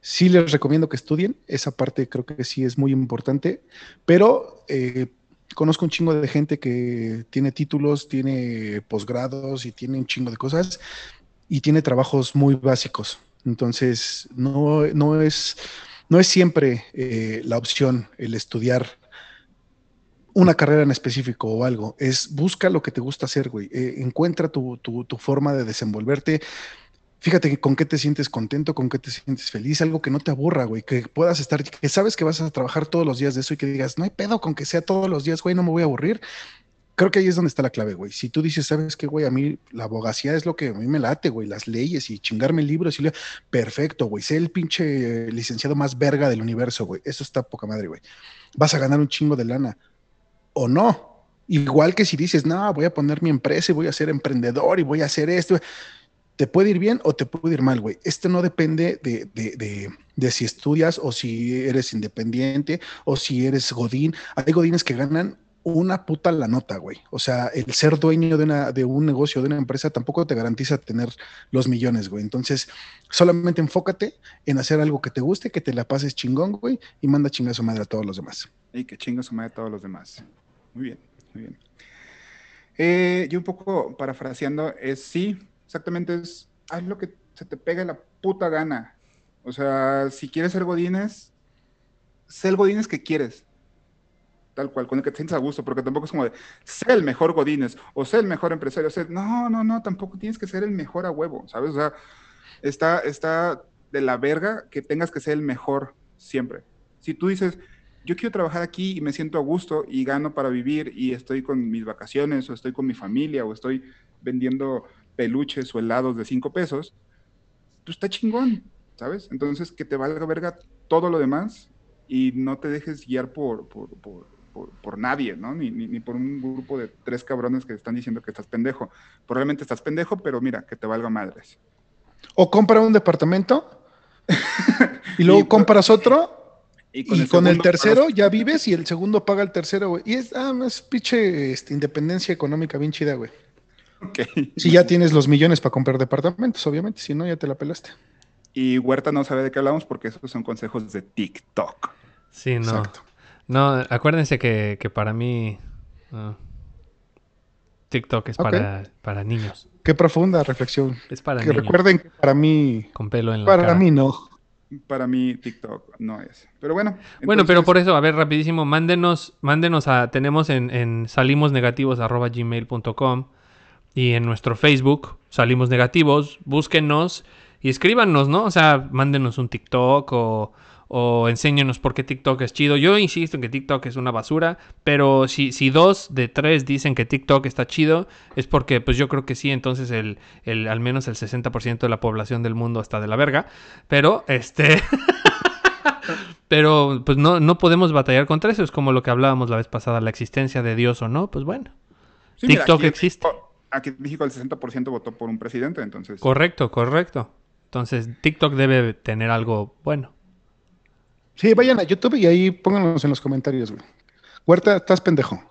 Speaker 2: Sí les recomiendo que estudien, esa parte creo que sí es muy importante, pero eh, conozco un chingo de gente que tiene títulos, tiene posgrados y tiene un chingo de cosas y tiene trabajos muy básicos. Entonces, no, no, es, no es siempre eh, la opción el estudiar una carrera en específico o algo. Es busca lo que te gusta hacer, güey. Eh, encuentra tu, tu, tu forma de desenvolverte. Fíjate con qué te sientes contento, con qué te sientes feliz, algo que no te aburra, güey, que puedas estar, que sabes que vas a trabajar todos los días de eso y que digas, no hay pedo con que sea todos los días, güey, no me voy a aburrir creo que ahí es donde está la clave, güey. Si tú dices, ¿sabes qué, güey? A mí la abogacía es lo que a mí me late, güey. Las leyes y chingarme libros y le... Perfecto, güey. Sé el pinche licenciado más verga del universo, güey. Eso está poca madre, güey. Vas a ganar un chingo de lana. O no. Igual que si dices, no, voy a poner mi empresa y voy a ser emprendedor y voy a hacer esto. Te puede ir bien o te puede ir mal, güey. Esto no depende de, de, de, de si estudias o si eres independiente o si eres godín. Hay godines que ganan una puta la nota, güey. O sea, el ser dueño de, una, de un negocio, de una empresa, tampoco te garantiza tener los millones, güey. Entonces, solamente enfócate en hacer algo que te guste, que te la pases chingón, güey, y manda chinga su madre a todos los demás.
Speaker 4: Y que chinga su madre a todos los demás. Muy bien, muy bien. Eh, yo un poco parafraseando, es sí, exactamente es, haz lo que se te pegue la puta gana. O sea, si quieres ser godines, sé el godines que quieres tal cual, con el que te sientes a gusto, porque tampoco es como de ser el mejor Godínez o ser el mejor empresario. O sea, no, no, no, tampoco tienes que ser el mejor a huevo, ¿sabes? O sea, está, está de la verga que tengas que ser el mejor siempre. Si tú dices, yo quiero trabajar aquí y me siento a gusto y gano para vivir y estoy con mis vacaciones o estoy con mi familia o estoy vendiendo peluches o helados de cinco pesos, pues está chingón, ¿sabes? Entonces, que te valga verga todo lo demás y no te dejes guiar por, por, por por, por, nadie, ¿no? Ni, ni, ni, por un grupo de tres cabrones que están diciendo que estás pendejo. Probablemente estás pendejo, pero mira, que te valga madres.
Speaker 2: O compra un departamento y luego y, compras otro y con, y el, con el, tercero ya vives y el segundo paga el tercero, güey. Y es, ah, es pinche este, independencia económica bien chida, güey.
Speaker 4: Okay.
Speaker 2: Si ya tienes los millones para comprar departamentos, obviamente, si no, ya te la pelaste.
Speaker 4: Y Huerta no sabe de qué hablamos porque esos son consejos de TikTok.
Speaker 5: Sí, no. Exacto. No, acuérdense que, que para mí uh, TikTok es okay. para, para, niños.
Speaker 2: Qué profunda reflexión.
Speaker 5: Es para
Speaker 2: que
Speaker 5: niños.
Speaker 2: recuerden que para mí.
Speaker 5: Con pelo en la
Speaker 2: Para
Speaker 5: cara.
Speaker 2: mí no.
Speaker 4: Para mí TikTok no es. Pero bueno. Entonces...
Speaker 5: Bueno, pero por eso, a ver, rapidísimo, mándenos, mándenos a, tenemos en, en salimosnegativos.gmail.com y en nuestro Facebook, Salimos Negativos, búsquenos y escríbanos, ¿no? O sea, mándenos un TikTok o o enséñenos por qué TikTok es chido. Yo insisto en que TikTok es una basura, pero si, si dos de tres dicen que TikTok está chido, es porque pues yo creo que sí, entonces el, el al menos el 60% de la población del mundo está de la verga. Pero, este... pero pues no, no podemos batallar contra eso, es como lo que hablábamos la vez pasada, la existencia de Dios o no, pues bueno. Sí, TikTok
Speaker 4: mira, aquí
Speaker 5: existe.
Speaker 4: En México, aquí en México el 60% votó por un presidente, entonces...
Speaker 5: Correcto, correcto. Entonces TikTok debe tener algo bueno.
Speaker 2: Sí, vayan a YouTube y ahí pónganos en los comentarios, güey. Huerta, estás pendejo.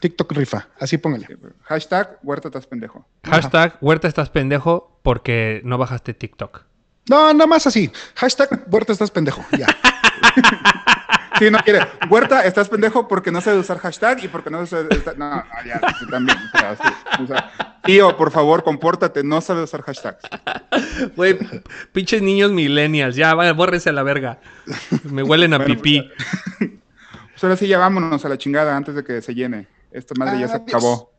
Speaker 2: TikTok rifa, así póngale.
Speaker 4: Sí, hashtag Huerta estás pendejo.
Speaker 5: Hashtag. Huerta estás pendejo porque no bajaste TikTok.
Speaker 2: No, nada más así. Hashtag Huerta estás pendejo. Ya.
Speaker 4: sí, no quiere. Huerta estás pendejo porque no sabe usar hashtag y porque no sabe. No, ya, también. O sea, sí, o sea, tío, por favor, compórtate, no sabe usar hashtags.
Speaker 5: Güey, pinches niños millennials, ya, vaya, bórrese a la verga. Me huelen a
Speaker 4: Bueno,
Speaker 5: pipí.
Speaker 4: Pues, pues ahora sí, ya vámonos a la chingada antes de que se llene. Esta madre ya se acabó.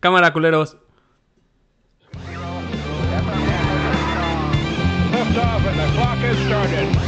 Speaker 5: Cámara, culeros.
Speaker 6: Lift off and the clock has started.